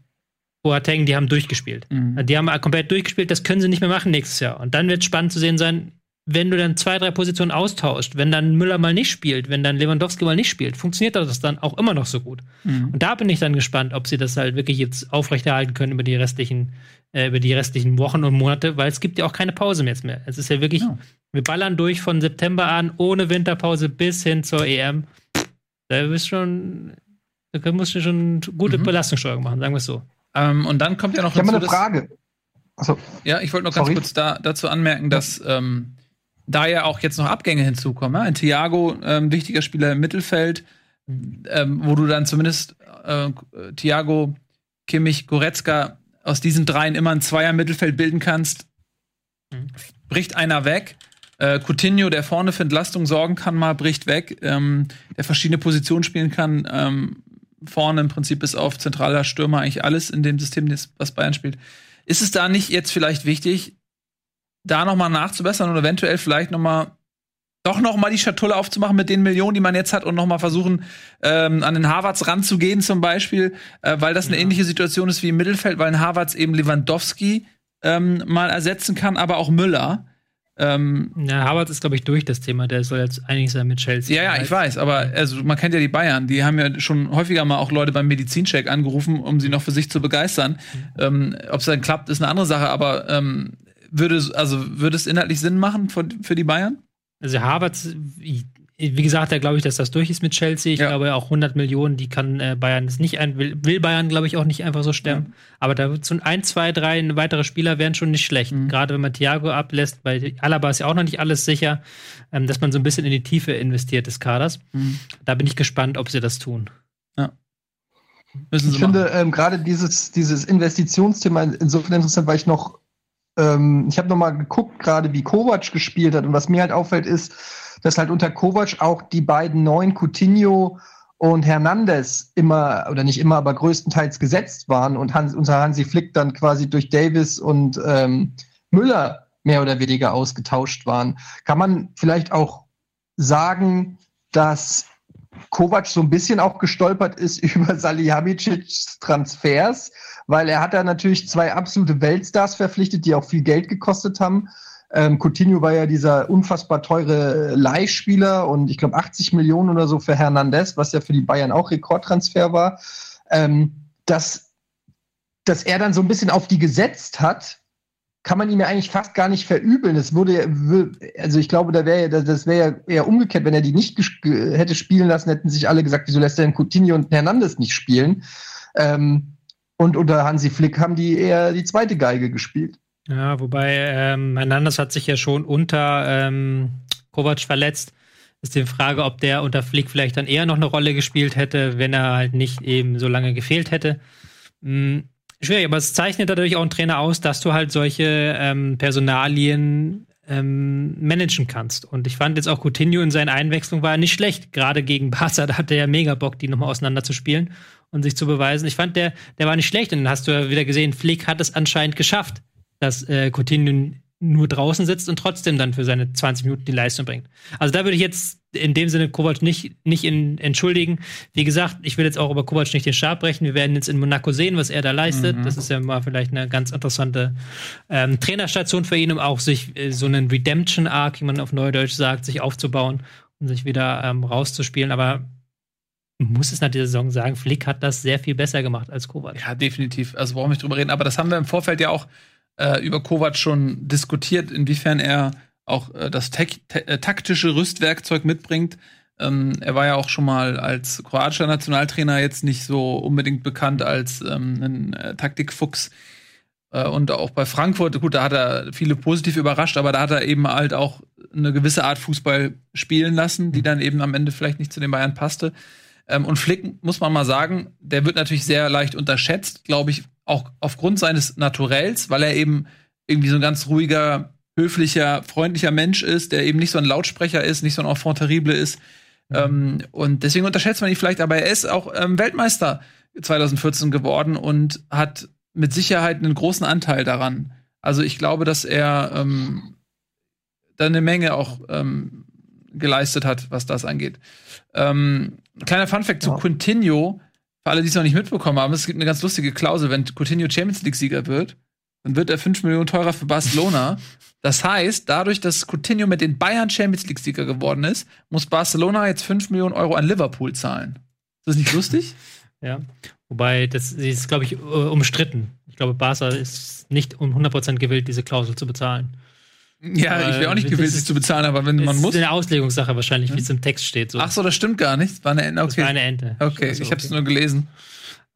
Boateng, die haben durchgespielt. Mhm. Die haben komplett durchgespielt, das können sie nicht mehr machen nächstes Jahr. Und dann wird spannend zu sehen sein, wenn du dann zwei, drei Positionen austauscht, wenn dann Müller mal nicht spielt, wenn dann Lewandowski mal nicht spielt, funktioniert das dann auch immer noch so gut. Mhm. Und da bin ich dann gespannt, ob sie das halt wirklich jetzt aufrechterhalten können über die restlichen, äh, über die restlichen Wochen und Monate, weil es gibt ja auch keine Pause jetzt mehr. Es ist ja wirklich, ja. wir ballern durch von September an, ohne Winterpause bis hin zur EM. Da bist schon, da musst du schon gute mhm. Belastungssteuerung machen, sagen wir es so. Ähm, und dann kommt ja noch. Ich habe eine Frage. Achso. Ja, ich wollte noch ganz kurz da, dazu anmerken, dass ähm, da ja auch jetzt noch Abgänge hinzukommen. Ja? Ein Thiago, ähm, wichtiger Spieler im Mittelfeld, ähm, wo du dann zumindest äh, Thiago, Kimmich, Goretzka aus diesen dreien immer ein Zweier-Mittelfeld bilden kannst, mhm. bricht einer weg. Äh, Coutinho, der vorne für Entlastung sorgen kann, mal bricht weg, ähm, der verschiedene Positionen spielen kann. Ähm, vorne im Prinzip bis auf zentraler Stürmer eigentlich alles in dem System, was Bayern spielt. Ist es da nicht jetzt vielleicht wichtig, da nochmal nachzubessern und eventuell vielleicht nochmal doch noch mal die Schatulle aufzumachen mit den Millionen, die man jetzt hat und noch mal versuchen, ähm, an den Harvards ranzugehen zum Beispiel, äh, weil das eine ja. ähnliche Situation ist wie im Mittelfeld, weil ein Harvards eben Lewandowski ähm, mal ersetzen kann, aber auch Müller. Ähm, ja, Harvard ist, glaube ich, durch das Thema. Der soll jetzt einig sein mit Chelsea. Ja, ja, ich weiß, aber also man kennt ja die Bayern. Die haben ja schon häufiger mal auch Leute beim Medizincheck angerufen, um sie noch für sich zu begeistern. Mhm. Ähm, Ob es dann klappt, ist eine andere Sache, aber ähm, würde, also würde es inhaltlich Sinn machen für, für die Bayern? Also Harvard, wie gesagt, da glaube ich, dass das durch ist mit Chelsea. Ich ja. glaube auch 100 Millionen, die kann äh, Bayern das nicht ein, will, will Bayern glaube ich auch nicht einfach so stemmen. Ja. Aber da so ein, zwei, drei weitere Spieler wären schon nicht schlecht. Mhm. Gerade wenn man Thiago ablässt, bei Alaba ist ja auch noch nicht alles sicher, ähm, dass man so ein bisschen in die Tiefe investiert des Kaders. Mhm. Da bin ich gespannt, ob sie das tun. Ja. ich finde ähm, gerade dieses, dieses Investitionsthema insofern interessant, weil ich noch ähm, ich habe nochmal geguckt, gerade wie Kovac gespielt hat. Und was mir halt auffällt, ist, dass halt unter Kovac auch die beiden neuen Coutinho und Hernandez immer, oder nicht immer, aber größtenteils gesetzt waren und Hans, unter Hansi Flick dann quasi durch Davis und ähm, Müller mehr oder weniger ausgetauscht waren. Kann man vielleicht auch sagen, dass Kovac so ein bisschen auch gestolpert ist über Salihamidzics Transfers, weil er hat da natürlich zwei absolute Weltstars verpflichtet, die auch viel Geld gekostet haben. Ähm, Coutinho war ja dieser unfassbar teure Leihspieler und ich glaube 80 Millionen oder so für Hernandez, was ja für die Bayern auch Rekordtransfer war. Ähm, dass, dass er dann so ein bisschen auf die gesetzt hat, kann man ihm ja eigentlich fast gar nicht verübeln. Es wurde, also ich glaube, da wäre das wäre ja eher umgekehrt, wenn er die nicht hätte spielen lassen, hätten sich alle gesagt, wieso lässt er denn Coutinho und Hernandez nicht spielen? Ähm, und unter Hansi Flick haben die eher die zweite Geige gespielt. Ja, wobei ähm, Hernandez hat sich ja schon unter ähm, Kovac verletzt. Ist die Frage, ob der unter Flick vielleicht dann eher noch eine Rolle gespielt hätte, wenn er halt nicht eben so lange gefehlt hätte. Hm, schwierig, aber es zeichnet natürlich auch einen Trainer aus, dass du halt solche ähm, Personalien ähm, managen kannst. Und ich fand jetzt auch Coutinho in seinen Einwechslungen war nicht schlecht. Gerade gegen Barca, da hatte er ja mega Bock, die nochmal auseinander zu spielen und sich zu beweisen. Ich fand, der, der war nicht schlecht. Und dann hast du ja wieder gesehen, Flick hat es anscheinend geschafft, dass äh, Coutinho nur draußen sitzt und trotzdem dann für seine 20 Minuten die Leistung bringt. Also da würde ich jetzt in dem Sinne Kovac nicht, nicht in, entschuldigen. Wie gesagt, ich will jetzt auch über Kovac nicht den Stab brechen. Wir werden jetzt in Monaco sehen, was er da leistet. Mhm. Das ist ja mal vielleicht eine ganz interessante ähm, Trainerstation für ihn, um auch sich äh, so einen Redemption-Arc, wie man auf Neudeutsch sagt, sich aufzubauen und sich wieder ähm, rauszuspielen. Aber muss es nach dieser Saison sagen, Flick hat das sehr viel besser gemacht als Kovac. Ja, definitiv. Also brauchen wir nicht drüber reden. Aber das haben wir im Vorfeld ja auch äh, über Kovac schon diskutiert, inwiefern er auch äh, das äh, taktische Rüstwerkzeug mitbringt. Ähm, er war ja auch schon mal als kroatischer Nationaltrainer jetzt nicht so unbedingt bekannt als ähm, ein äh, Taktikfuchs. Äh, und auch bei Frankfurt, gut, da hat er viele positiv überrascht, aber da hat er eben halt auch eine gewisse Art Fußball spielen lassen, die dann eben am Ende vielleicht nicht zu den Bayern passte. Ähm, und Flick, muss man mal sagen, der wird natürlich sehr leicht unterschätzt, glaube ich, auch aufgrund seines Naturells, weil er eben irgendwie so ein ganz ruhiger, höflicher, freundlicher Mensch ist, der eben nicht so ein Lautsprecher ist, nicht so ein Enfant terrible ist. Mhm. Ähm, und deswegen unterschätzt man ihn vielleicht, aber er ist auch ähm, Weltmeister 2014 geworden und hat mit Sicherheit einen großen Anteil daran. Also ich glaube, dass er ähm, da eine Menge auch ähm, geleistet hat, was das angeht. Ähm, kleiner Funfact ja. zu Coutinho, für alle, die es noch nicht mitbekommen haben, es gibt eine ganz lustige Klausel, wenn Coutinho Champions League-Sieger wird, dann wird er 5 Millionen teurer für Barcelona. Das heißt, dadurch, dass Coutinho mit den Bayern Champions League-Sieger geworden ist, muss Barcelona jetzt 5 Millionen Euro an Liverpool zahlen. Ist das nicht lustig? ja. Wobei, das ist, glaube ich, äh, umstritten. Ich glaube, Barca ist nicht um 100% gewillt, diese Klausel zu bezahlen. Ja, aber ich wäre auch nicht gewillt, sie zu bezahlen, aber wenn man muss. Das ist eine Auslegungssache wahrscheinlich, wie es im Text steht. So. Ach so, das stimmt gar nicht. War eine Ente. Okay. Das war eine Ente. Okay, ich habe es okay. nur gelesen.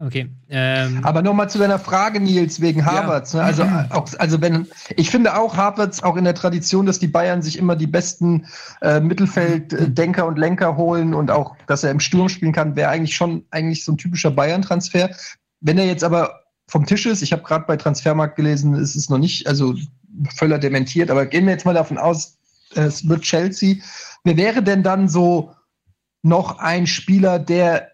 Okay. Ähm. Aber nochmal zu deiner Frage, Nils, wegen Harvards. Ja. Ne? Also, auch, also wenn, ich finde auch Harvards auch in der Tradition, dass die Bayern sich immer die besten äh, Mittelfelddenker und Lenker holen und auch, dass er im Sturm spielen kann, wäre eigentlich schon eigentlich so ein typischer Bayern-Transfer. Wenn er jetzt aber vom Tisch ist, ich habe gerade bei Transfermarkt gelesen, ist es noch nicht, also Völler dementiert, aber gehen wir jetzt mal davon aus, es wird Chelsea. Wer wäre denn dann so noch ein Spieler, der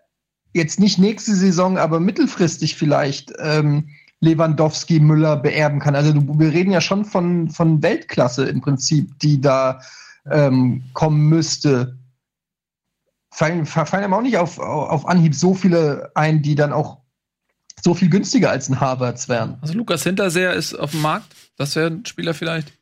jetzt nicht nächste Saison, aber mittelfristig vielleicht ähm, Lewandowski, Müller beerben kann? Also wir reden ja schon von, von Weltklasse im Prinzip, die da ähm, kommen müsste. Fallen, fallen einem auch nicht auf, auf Anhieb so viele ein, die dann auch so viel günstiger als ein Harvards wären. Also Lukas Hinterseher ist auf dem Markt. Das wäre ein Spieler vielleicht.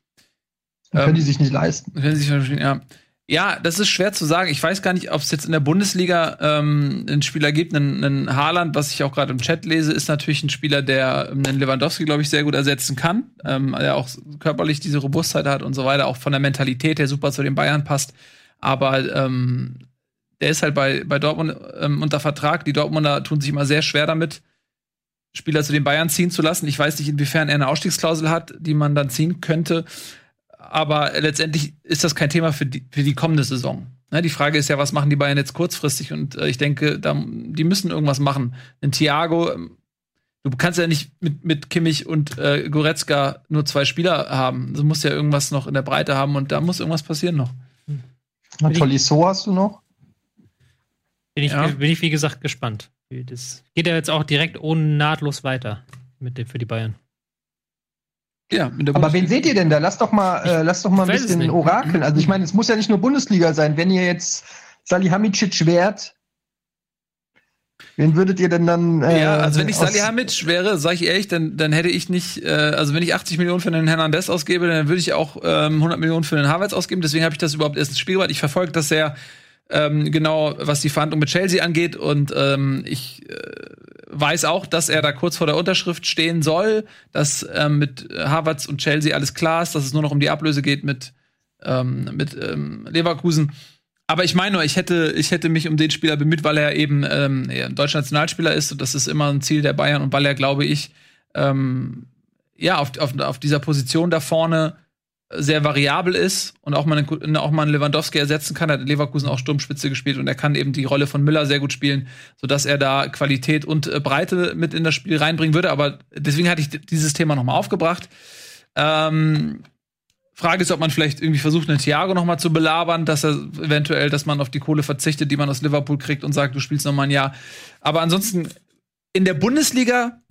Ähm, können die sich nicht leisten. Können sich ja. Ja, das ist schwer zu sagen. Ich weiß gar nicht, ob es jetzt in der Bundesliga ähm, einen Spieler gibt. Einen, einen Haaland, was ich auch gerade im Chat lese, ist natürlich ein Spieler, der ähm, einen Lewandowski, glaube ich, sehr gut ersetzen kann. Ähm, der auch körperlich diese Robustheit hat und so weiter, auch von der Mentalität her super zu den Bayern passt. Aber ähm, der ist halt bei, bei Dortmund ähm, unter Vertrag. Die Dortmunder tun sich immer sehr schwer damit, Spieler zu den Bayern ziehen zu lassen. Ich weiß nicht, inwiefern er eine Ausstiegsklausel hat, die man dann ziehen könnte. Aber letztendlich ist das kein Thema für die, für die kommende Saison. Ne, die Frage ist ja, was machen die Bayern jetzt kurzfristig? Und äh, ich denke, da, die müssen irgendwas machen. Ein Thiago, ähm, du kannst ja nicht mit, mit Kimmich und äh, Goretzka nur zwei Spieler haben. Du musst ja irgendwas noch in der Breite haben und da muss irgendwas passieren noch. Na, Tolisso hast du noch? Bin ich, ja. bin ich, wie gesagt, gespannt. Das geht ja jetzt auch direkt ohne nahtlos weiter mit dem, für die Bayern. Ja, aber wen seht ihr denn da? Lass doch mal, äh, lass doch mal ein bisschen orakeln. Also ich meine, es muss ja nicht nur Bundesliga sein. Wenn ihr jetzt Salihamidzic wärt, wen würdet ihr denn dann? Äh, ja, also wenn ich Salihamidzic wäre, sage ich ehrlich, dann, dann hätte ich nicht, äh, also wenn ich 80 Millionen für den Hernandez ausgebe, dann würde ich auch ähm, 100 Millionen für den Havertz ausgeben. Deswegen habe ich das überhaupt erst ins Spiel gebracht. Ich verfolge das sehr ähm, genau, was die Verhandlung mit Chelsea angeht. Und ähm, ich äh, weiß auch, dass er da kurz vor der Unterschrift stehen soll, dass ähm, mit Harvards und Chelsea alles klar ist, dass es nur noch um die Ablöse geht mit, ähm, mit ähm, Leverkusen. Aber ich meine nur, ich hätte, ich hätte mich um den Spieler bemüht, weil er eben ähm, ein deutscher Nationalspieler ist und das ist immer ein Ziel der Bayern und weil er, glaube ich, ähm, ja, auf, auf, auf dieser Position da vorne sehr variabel ist und auch mal, einen, auch mal einen Lewandowski ersetzen kann. Hat Leverkusen auch Sturmspitze gespielt und er kann eben die Rolle von Müller sehr gut spielen, sodass er da Qualität und äh, Breite mit in das Spiel reinbringen würde. Aber deswegen hatte ich dieses Thema nochmal aufgebracht. Ähm, Frage ist, ob man vielleicht irgendwie versucht, einen Thiago nochmal zu belabern, dass er eventuell, dass man auf die Kohle verzichtet, die man aus Liverpool kriegt und sagt, du spielst nochmal ein Jahr. Aber ansonsten in der Bundesliga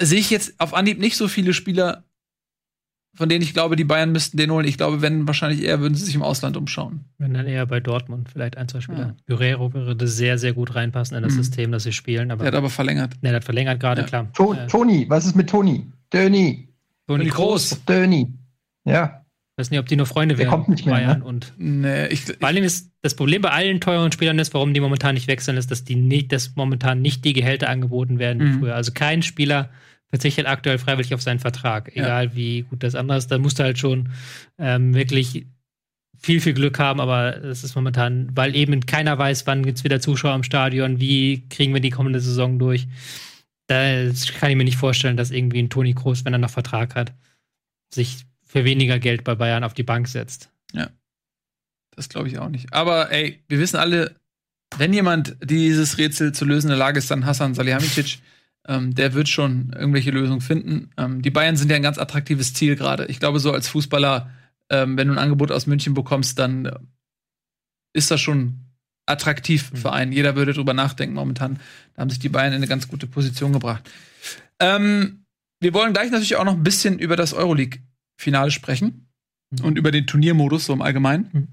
sehe ich jetzt auf Anhieb nicht so viele Spieler, von denen ich glaube, die Bayern müssten den holen. Ich glaube, wenn wahrscheinlich eher würden sie sich im Ausland umschauen. Wenn dann eher bei Dortmund, vielleicht ein, zwei Spieler. Ja. Guerrero würde sehr, sehr gut reinpassen in das mhm. System, das sie spielen. Aber der hat aber verlängert. Der hat verlängert gerade, ja. klar. To äh, Toni, was ist mit Toni? Döni. Toni Groß. Döni. Ja. Ich weiß nicht, ob die nur Freunde werden. Der kommt nicht mehr. Bayern ne? und nee, ich, Vor allem ist das Problem bei allen teuren Spielern ist, warum die momentan nicht wechseln, ist, dass die nicht, dass momentan nicht die Gehälter angeboten werden wie mhm. früher. Also kein Spieler verzichtet aktuell freiwillig auf seinen Vertrag, egal ja. wie gut das andere ist. Da musst du halt schon ähm, wirklich viel, viel Glück haben, aber es ist momentan, weil eben keiner weiß, wann gibt es wieder Zuschauer im Stadion, wie kriegen wir die kommende Saison durch. Da kann ich mir nicht vorstellen, dass irgendwie ein Toni Kroos, wenn er noch Vertrag hat, sich für weniger Geld bei Bayern auf die Bank setzt. Ja. Das glaube ich auch nicht. Aber ey, wir wissen alle, wenn jemand dieses Rätsel zu lösen in der Lage ist, dann Hassan Salihamidzic. Ähm, der wird schon irgendwelche Lösungen finden. Ähm, die Bayern sind ja ein ganz attraktives Ziel gerade. Ich glaube, so als Fußballer, ähm, wenn du ein Angebot aus München bekommst, dann äh, ist das schon attraktiv mhm. für einen. Jeder würde drüber nachdenken momentan. Da haben sich die Bayern in eine ganz gute Position gebracht. Ähm, wir wollen gleich natürlich auch noch ein bisschen über das Euroleague-Finale sprechen mhm. und über den Turniermodus so im Allgemeinen. Mhm.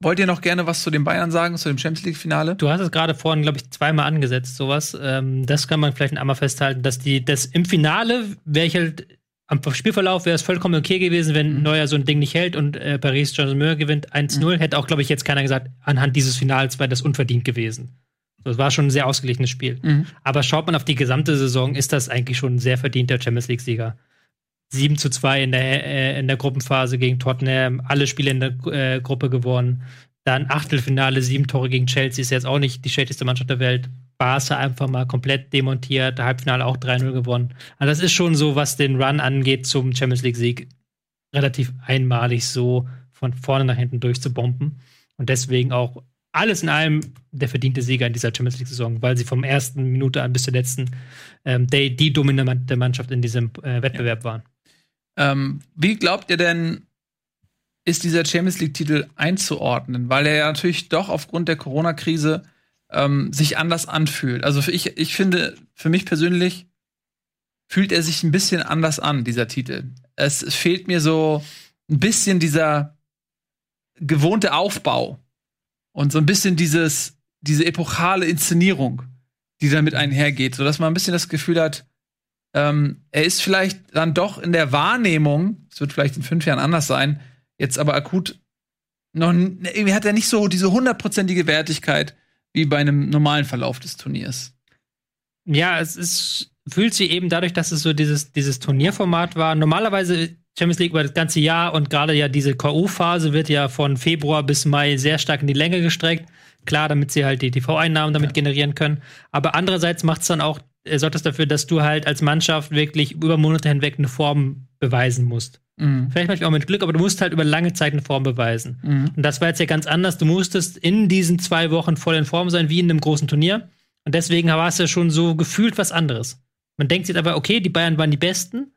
Wollt ihr noch gerne was zu den Bayern sagen, zu dem Champions League-Finale? Du hast es gerade vorhin, glaube ich, zweimal angesetzt, sowas. Ähm, das kann man vielleicht einmal festhalten, dass die, das im Finale wäre ich halt am Spielverlauf wäre es vollkommen okay gewesen, wenn mhm. Neuer so ein Ding nicht hält und äh, Paris Jean-Müller gewinnt 1-0. Mhm. Hätte auch, glaube ich, jetzt keiner gesagt, anhand dieses Finals wäre das unverdient gewesen. Das war schon ein sehr ausgeglichenes Spiel. Mhm. Aber schaut man auf die gesamte Saison, ist das eigentlich schon ein sehr verdienter Champions League-Sieger. 7 zu 2 in der, äh, in der Gruppenphase gegen Tottenham, alle Spiele in der äh, Gruppe gewonnen. Dann Achtelfinale, sieben Tore gegen Chelsea, ist jetzt auch nicht die schlechteste Mannschaft der Welt. Barca einfach mal komplett demontiert, Halbfinale auch 3-0 gewonnen. Also das ist schon so, was den Run angeht zum Champions League-Sieg, relativ einmalig so von vorne nach hinten durchzubomben. Und deswegen auch alles in allem der verdiente Sieger in dieser Champions League-Saison, weil sie vom ersten Minute an bis zur letzten ähm, die, die dominante Mannschaft in diesem äh, Wettbewerb waren. Ähm, wie glaubt ihr denn, ist dieser Champions League-Titel einzuordnen? Weil er ja natürlich doch aufgrund der Corona-Krise ähm, sich anders anfühlt. Also ich, ich finde, für mich persönlich fühlt er sich ein bisschen anders an, dieser Titel. Es fehlt mir so ein bisschen dieser gewohnte Aufbau und so ein bisschen dieses, diese epochale Inszenierung, die damit einhergeht, sodass man ein bisschen das Gefühl hat, ähm, er ist vielleicht dann doch in der Wahrnehmung, es wird vielleicht in fünf Jahren anders sein, jetzt aber akut noch, irgendwie hat er nicht so diese hundertprozentige Wertigkeit, wie bei einem normalen Verlauf des Turniers. Ja, es ist, fühlt sich eben dadurch, dass es so dieses, dieses Turnierformat war. Normalerweise Champions League über das ganze Jahr und gerade ja diese K.O.-Phase wird ja von Februar bis Mai sehr stark in die Länge gestreckt. Klar, damit sie halt die TV-Einnahmen damit ja. generieren können. Aber andererseits macht es dann auch, sorgt das dafür, dass du halt als Mannschaft wirklich über Monate hinweg eine Form beweisen musst. Mhm. Vielleicht manchmal auch mit Glück, aber du musst halt über lange Zeit eine Form beweisen. Mhm. Und das war jetzt ja ganz anders. Du musstest in diesen zwei Wochen voll in Form sein, wie in einem großen Turnier. Und deswegen war es ja schon so gefühlt was anderes. Man denkt sich aber, okay, die Bayern waren die Besten.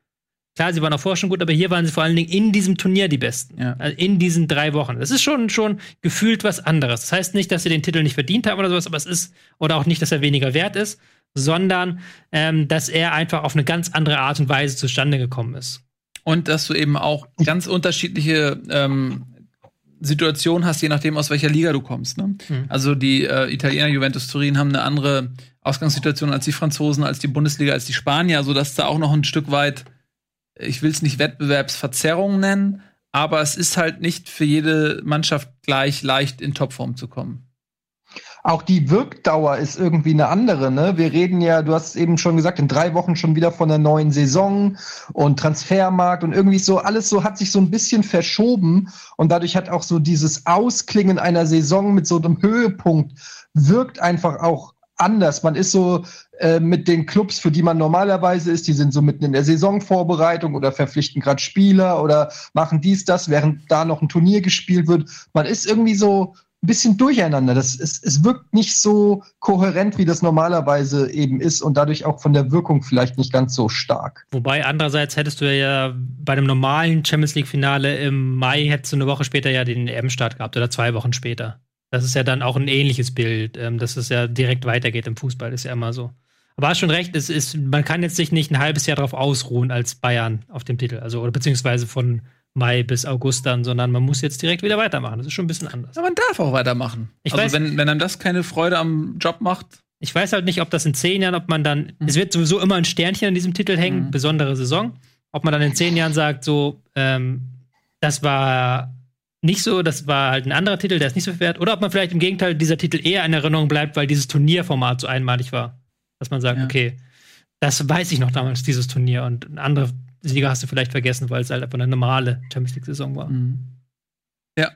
Klar, sie waren auch vorher schon gut, aber hier waren sie vor allen Dingen in diesem Turnier die Besten. Ja. Also in diesen drei Wochen. Das ist schon, schon gefühlt was anderes. Das heißt nicht, dass sie den Titel nicht verdient haben oder sowas, aber es ist, oder auch nicht, dass er weniger wert ist, sondern ähm, dass er einfach auf eine ganz andere Art und Weise zustande gekommen ist. Und dass du eben auch ganz unterschiedliche ähm, Situationen hast, je nachdem, aus welcher Liga du kommst. Ne? Mhm. Also die äh, Italiener Juventus Turin haben eine andere Ausgangssituation als die Franzosen, als die Bundesliga, als die Spanier, sodass da auch noch ein Stück weit, ich will es nicht Wettbewerbsverzerrung nennen, aber es ist halt nicht für jede Mannschaft gleich leicht in Topform zu kommen auch die Wirkdauer ist irgendwie eine andere. Ne? Wir reden ja, du hast eben schon gesagt, in drei Wochen schon wieder von der neuen Saison und Transfermarkt und irgendwie so alles so hat sich so ein bisschen verschoben und dadurch hat auch so dieses Ausklingen einer Saison mit so einem Höhepunkt wirkt einfach auch anders. Man ist so äh, mit den Clubs, für die man normalerweise ist, die sind so mitten in der Saisonvorbereitung oder verpflichten gerade Spieler oder machen dies, das, während da noch ein Turnier gespielt wird. Man ist irgendwie so ein bisschen durcheinander. Das, es, es wirkt nicht so kohärent, wie das normalerweise eben ist und dadurch auch von der Wirkung vielleicht nicht ganz so stark. Wobei andererseits hättest du ja bei einem normalen Champions League-Finale im Mai hättest du eine Woche später ja den EM-Start gehabt oder zwei Wochen später. Das ist ja dann auch ein ähnliches Bild, ähm, dass es ja direkt weitergeht im Fußball, ist ja immer so. Aber hast schon recht, es ist, man kann jetzt sich nicht ein halbes Jahr darauf ausruhen als Bayern auf dem Titel, also oder beziehungsweise von Mai bis August dann, sondern man muss jetzt direkt wieder weitermachen. Das ist schon ein bisschen anders. Aber man darf auch weitermachen. Ich also weiß, wenn, wenn einem das keine Freude am Job macht. Ich weiß halt nicht, ob das in zehn Jahren, ob man dann, mhm. es wird sowieso immer ein Sternchen an diesem Titel hängen, mhm. besondere Saison. Ob man dann in zehn Jahren sagt, so, ähm, das war nicht so, das war halt ein anderer Titel, der ist nicht so wert. Oder ob man vielleicht im Gegenteil dieser Titel eher in Erinnerung bleibt, weil dieses Turnierformat so einmalig war. Dass man sagt, ja. okay, das weiß ich noch damals, dieses Turnier. Und andere Sieger hast du vielleicht vergessen, weil es halt einfach eine normale Champions League-Saison war. Mhm. Ja.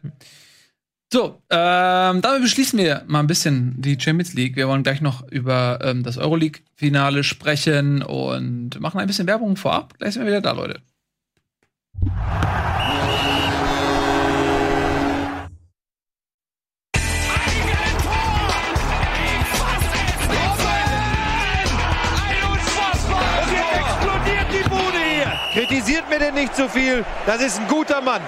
So, ähm, damit beschließen wir mal ein bisschen die Champions League. Wir wollen gleich noch über ähm, das Euroleague-Finale sprechen und machen ein bisschen Werbung vorab. Gleich sind wir wieder da, Leute. Denn nicht zu viel. Das ist ein guter Mann.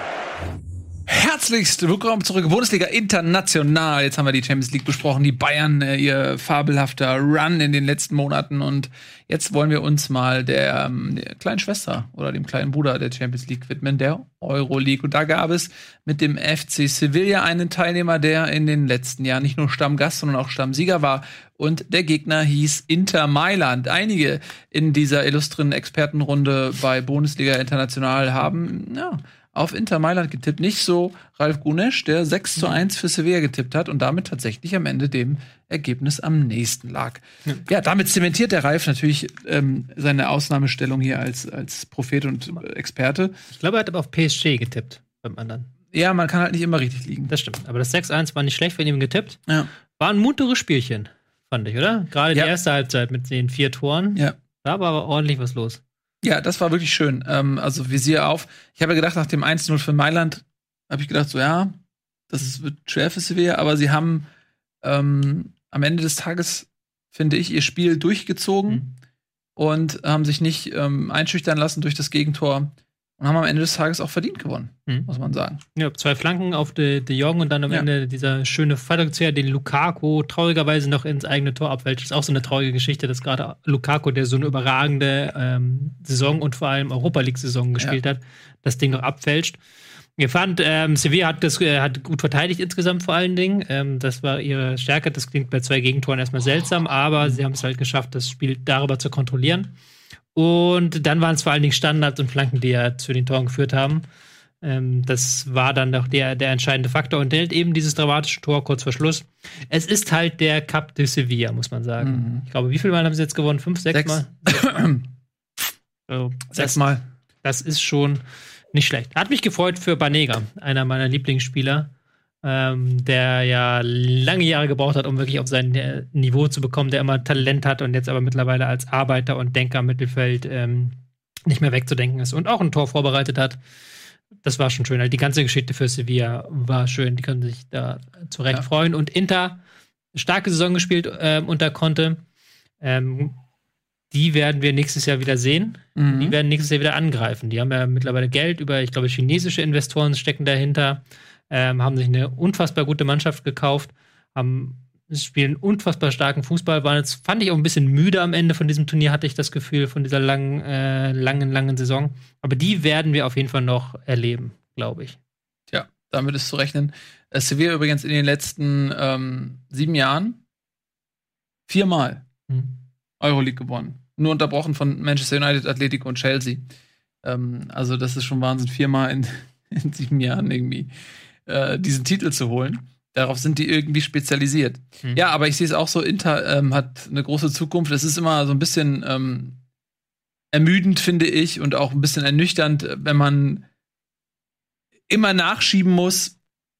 Herzlichst willkommen zurück, Bundesliga International. Jetzt haben wir die Champions League besprochen, die Bayern, äh, ihr fabelhafter Run in den letzten Monaten. Und jetzt wollen wir uns mal der, ähm, der kleinen Schwester oder dem kleinen Bruder der Champions League widmen, der Euroleague. Und da gab es mit dem FC Sevilla einen Teilnehmer, der in den letzten Jahren nicht nur Stammgast, sondern auch Stammsieger war. Und der Gegner hieß Inter Mailand. Einige in dieser illustren Expertenrunde bei Bundesliga International haben, ja, auf Inter Mailand getippt. Nicht so Ralf Gunesch, der 6 zu 1 für Sevilla getippt hat und damit tatsächlich am Ende dem Ergebnis am nächsten lag. Ja, ja damit zementiert der Ralf natürlich ähm, seine Ausnahmestellung hier als, als Prophet und Experte. Ich glaube, er hat aber auf PSG getippt beim anderen. Ja, man kann halt nicht immer richtig liegen. Das stimmt. Aber das 6-1 war nicht schlecht für ihm getippt. Ja. War ein munteres Spielchen, fand ich, oder? Gerade ja. die erste Halbzeit mit den vier Toren. Ja. Da war aber ordentlich was los. Ja, das war wirklich schön. Ähm, also Visier auf. Ich habe ja gedacht, nach dem 1-0 für Mailand, habe ich gedacht, so ja, das wird schwer für Sevilla, aber sie haben ähm, am Ende des Tages, finde ich, ihr Spiel durchgezogen mhm. und haben sich nicht ähm, einschüchtern lassen durch das Gegentor und haben am Ende des Tages auch verdient gewonnen, mhm. muss man sagen. Ja, zwei Flanken auf De, De Jong und dann am ja. Ende dieser schöne Fallrückzieher, den Lukaku traurigerweise noch ins eigene Tor abfälscht. Das ist auch so eine traurige Geschichte, dass gerade Lukaku, der so eine überragende ähm, Saison und vor allem Europa League-Saison gespielt ja. hat, das Ding noch abfälscht. Ich fand, ähm, Sevilla hat das äh, hat gut verteidigt insgesamt vor allen Dingen. Ähm, das war ihre Stärke. Das klingt bei zwei Gegentoren erstmal seltsam, aber sie haben es halt geschafft, das Spiel darüber zu kontrollieren. Und dann waren es vor allen Dingen Standards und Flanken, die ja zu den Toren geführt haben. Ähm, das war dann doch der, der entscheidende Faktor und hält eben dieses dramatische Tor kurz vor Schluss. Es ist halt der Cup de Sevilla, muss man sagen. Mhm. Ich glaube, wie viele Mal haben sie jetzt gewonnen? Fünf, sechs, sechs. Mal? also, sechs Mal. Das ist schon nicht schlecht. Hat mich gefreut für Banega, einer meiner Lieblingsspieler ähm, der ja lange Jahre gebraucht hat, um wirklich auf sein äh, Niveau zu bekommen, der immer Talent hat und jetzt aber mittlerweile als Arbeiter und Denker im Mittelfeld ähm, nicht mehr wegzudenken ist und auch ein Tor vorbereitet hat. Das war schon schön. Also die ganze Geschichte für Sevilla war schön. Die können sich da zurecht ja. freuen. Und Inter, starke Saison gespielt äh, unter Conte. Ähm, die werden wir nächstes Jahr wieder sehen. Mhm. Die werden nächstes Jahr wieder angreifen. Die haben ja mittlerweile Geld über, ich glaube, chinesische Investoren stecken dahinter ähm, haben sich eine unfassbar gute Mannschaft gekauft, haben spielen unfassbar starken Fußball, waren jetzt, fand ich auch ein bisschen müde am Ende von diesem Turnier, hatte ich das Gefühl, von dieser langen, äh, langen, langen Saison. Aber die werden wir auf jeden Fall noch erleben, glaube ich. Ja, damit ist zu rechnen. Äh, Sevilla übrigens in den letzten ähm, sieben Jahren viermal hm. Euroleague gewonnen. Nur unterbrochen von Manchester United, Atletico und Chelsea. Ähm, also, das ist schon Wahnsinn. Viermal in, in sieben Jahren irgendwie äh, diesen Titel zu holen. Darauf sind die irgendwie spezialisiert. Mhm. Ja, aber ich sehe es auch so, Inter ähm, hat eine große Zukunft. Es ist immer so ein bisschen ähm, ermüdend, finde ich, und auch ein bisschen ernüchternd, wenn man immer nachschieben muss,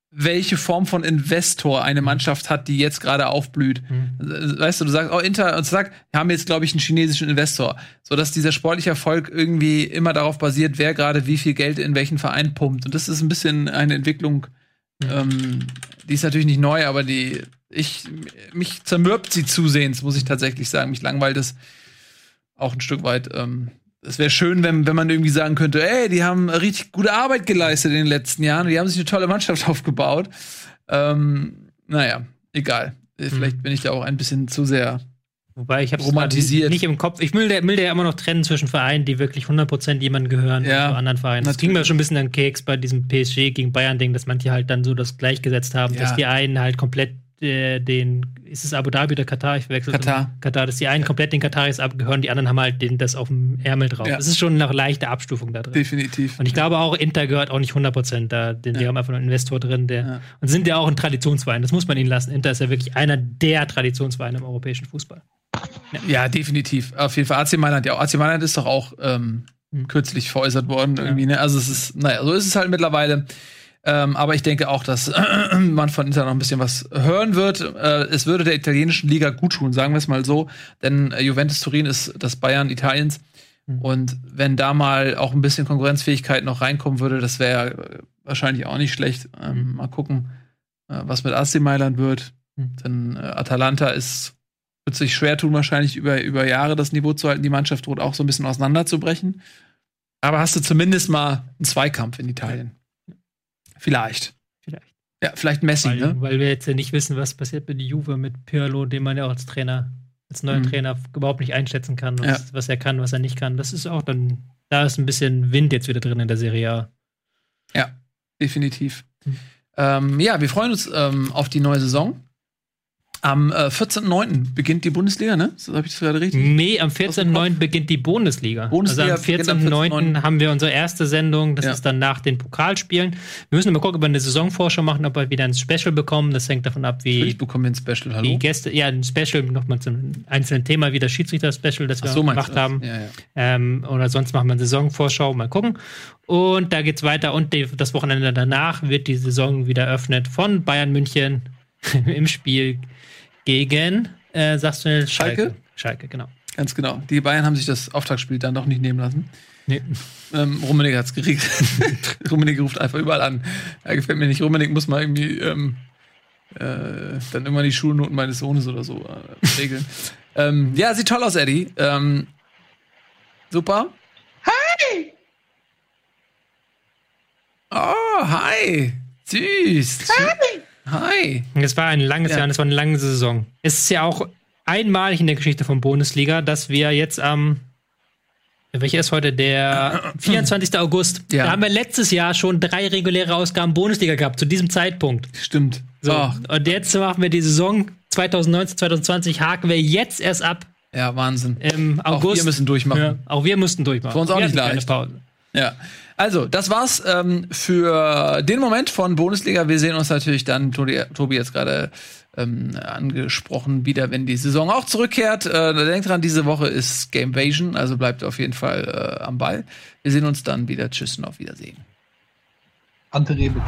welche Form von Investor eine mhm. Mannschaft hat, die jetzt gerade aufblüht. Mhm. Weißt du, du sagst, oh, Inter, und sag, wir haben jetzt, glaube ich, einen chinesischen Investor. So dass dieser sportliche Erfolg irgendwie immer darauf basiert, wer gerade wie viel Geld in welchen Verein pumpt. Und das ist ein bisschen eine Entwicklung, ähm, die ist natürlich nicht neu, aber die, ich, mich zermürbt sie zusehends, muss ich tatsächlich sagen. Mich langweilt es auch ein Stück weit. Ähm, es wäre schön, wenn, wenn man irgendwie sagen könnte, ey, die haben richtig gute Arbeit geleistet in den letzten Jahren, die haben sich eine tolle Mannschaft aufgebaut. Ähm, naja, egal. Vielleicht mhm. bin ich da auch ein bisschen zu sehr Wobei ich habe romantisiert. nicht im Kopf. Ich will der, will der immer noch trennen zwischen Vereinen, die wirklich 100% jemandem gehören ja, und anderen Vereinen. Das ging mir schon ein bisschen an Keks bei diesem PSG gegen Bayern-Ding, dass manche halt dann so das gleichgesetzt haben, ja. dass die einen halt komplett äh, den, ist es Abu Dhabi oder Katar? Ich verwechsel Katar. Katar, dass die einen komplett den Kataris abgehören, die anderen haben halt den, das auf dem Ärmel drauf. Ja. Das ist schon eine leichte Abstufung da drin. Definitiv. Und ich glaube auch, Inter gehört auch nicht 100% da, denn ja. die haben einfach einen Investor drin, der, ja. und sind ja auch ein Traditionsverein, das muss man ihnen lassen. Inter ist ja wirklich einer der Traditionsvereine im europäischen Fußball. Ja, definitiv. Auf jeden Fall AC Mailand, ja, AC Mailand ist doch auch ähm, hm. kürzlich veräußert worden irgendwie, ne? Also es ist, naja, so ist es halt mittlerweile. Ähm, aber ich denke auch, dass man von Inter noch ein bisschen was hören wird. Äh, es würde der italienischen Liga gut tun, sagen wir es mal so. Denn äh, Juventus Turin ist das Bayern Italiens. Mhm. Und wenn da mal auch ein bisschen Konkurrenzfähigkeit noch reinkommen würde, das wäre äh, wahrscheinlich auch nicht schlecht. Ähm, mhm. Mal gucken, äh, was mit AC Mailand wird. Mhm. Denn äh, Atalanta ist wird sich schwer tun, wahrscheinlich über, über Jahre das Niveau zu halten. Die Mannschaft droht auch so ein bisschen auseinanderzubrechen. Aber hast du zumindest mal einen Zweikampf in Italien. Vielleicht. Vielleicht. Ja, vielleicht Messi, Weil, ne? weil wir jetzt ja nicht wissen, was passiert mit Juve, mit Pirlo, den man ja auch als Trainer, als neuen Mhm. Trainer überhaupt nicht einschätzen kann, was, Ja. was er kann, was er nicht kann. Das ist auch dann, da ist ein bisschen Wind jetzt wieder drin in der Serie A. Ja, definitiv. Mhm. Ähm, ja, wir freuen uns ähm, auf die neue Saison. Am äh, 14.09. beginnt die Bundesliga, ne? So habe ich das gerade richtig? Nee, am Aus dem 14.09. beginnt die Bundesliga. Bundesliga also am beginnt am 14.09. 14.09. haben wir unsere erste Sendung. Das Ja. ist dann nach den Pokalspielen. Wir müssen mal gucken, ob wir eine Saisonvorschau machen, ob wir wieder ein Special bekommen. Das hängt davon ab, wie Ich bekomme ein Special, die hallo? Gäste, ja, ein Special nochmal zum einzelnen Thema, wie das Schiedsrichter-Special, das wir so, gemacht haben. Ja, ja. Ähm, oder sonst machen wir eine Saisonvorschau, mal gucken. Und da geht's weiter. Und die, das Wochenende danach wird die Saison wieder eröffnet von Bayern München im Spiel gegen, äh, sagst du Schalke? Schalke, genau. Ganz genau. Die Bayern haben sich das Auftaktspiel dann doch nicht nehmen lassen. Nee. Ähm, Rummenigge hat's gekriegt. Rummenigge ruft einfach überall an. Er gefällt mir nicht. Rummenigge muss mal irgendwie ähm, äh, dann immer die Schulnoten meines Sohnes oder so äh, regeln. ähm, ja, sieht toll aus, Eddie. Ähm, super. Hi! Oh, hi! Süß! Hi! Hi! Es war ein langes Ja. Jahr und es war eine lange Saison. Es ist ja auch einmalig in der Geschichte von Bundesliga, dass wir jetzt am welcher ist heute der 24. August? Ja. Da haben wir letztes Jahr schon drei reguläre Ausgaben Bundesliga gehabt, zu diesem Zeitpunkt. Stimmt. So. Oh, Und jetzt machen wir die Saison 2019, 2020, haken wir jetzt erst ab ja, Wahnsinn. im Auch August. wir müssen durchmachen. Ja, auch wir mussten durchmachen. Für uns auch Wir nicht leicht. Ja. Also, das war's ähm, für den Moment von Bundesliga. Wir sehen uns natürlich dann, Tobi, Tobi jetzt gerade ähm, angesprochen, wieder, wenn die Saison auch zurückkehrt. Äh, denkt dran, diese Woche ist Gamevasion, also bleibt auf jeden Fall äh, am Ball. Wir sehen uns dann wieder. Tschüss und auf Wiedersehen. Ante Rebic.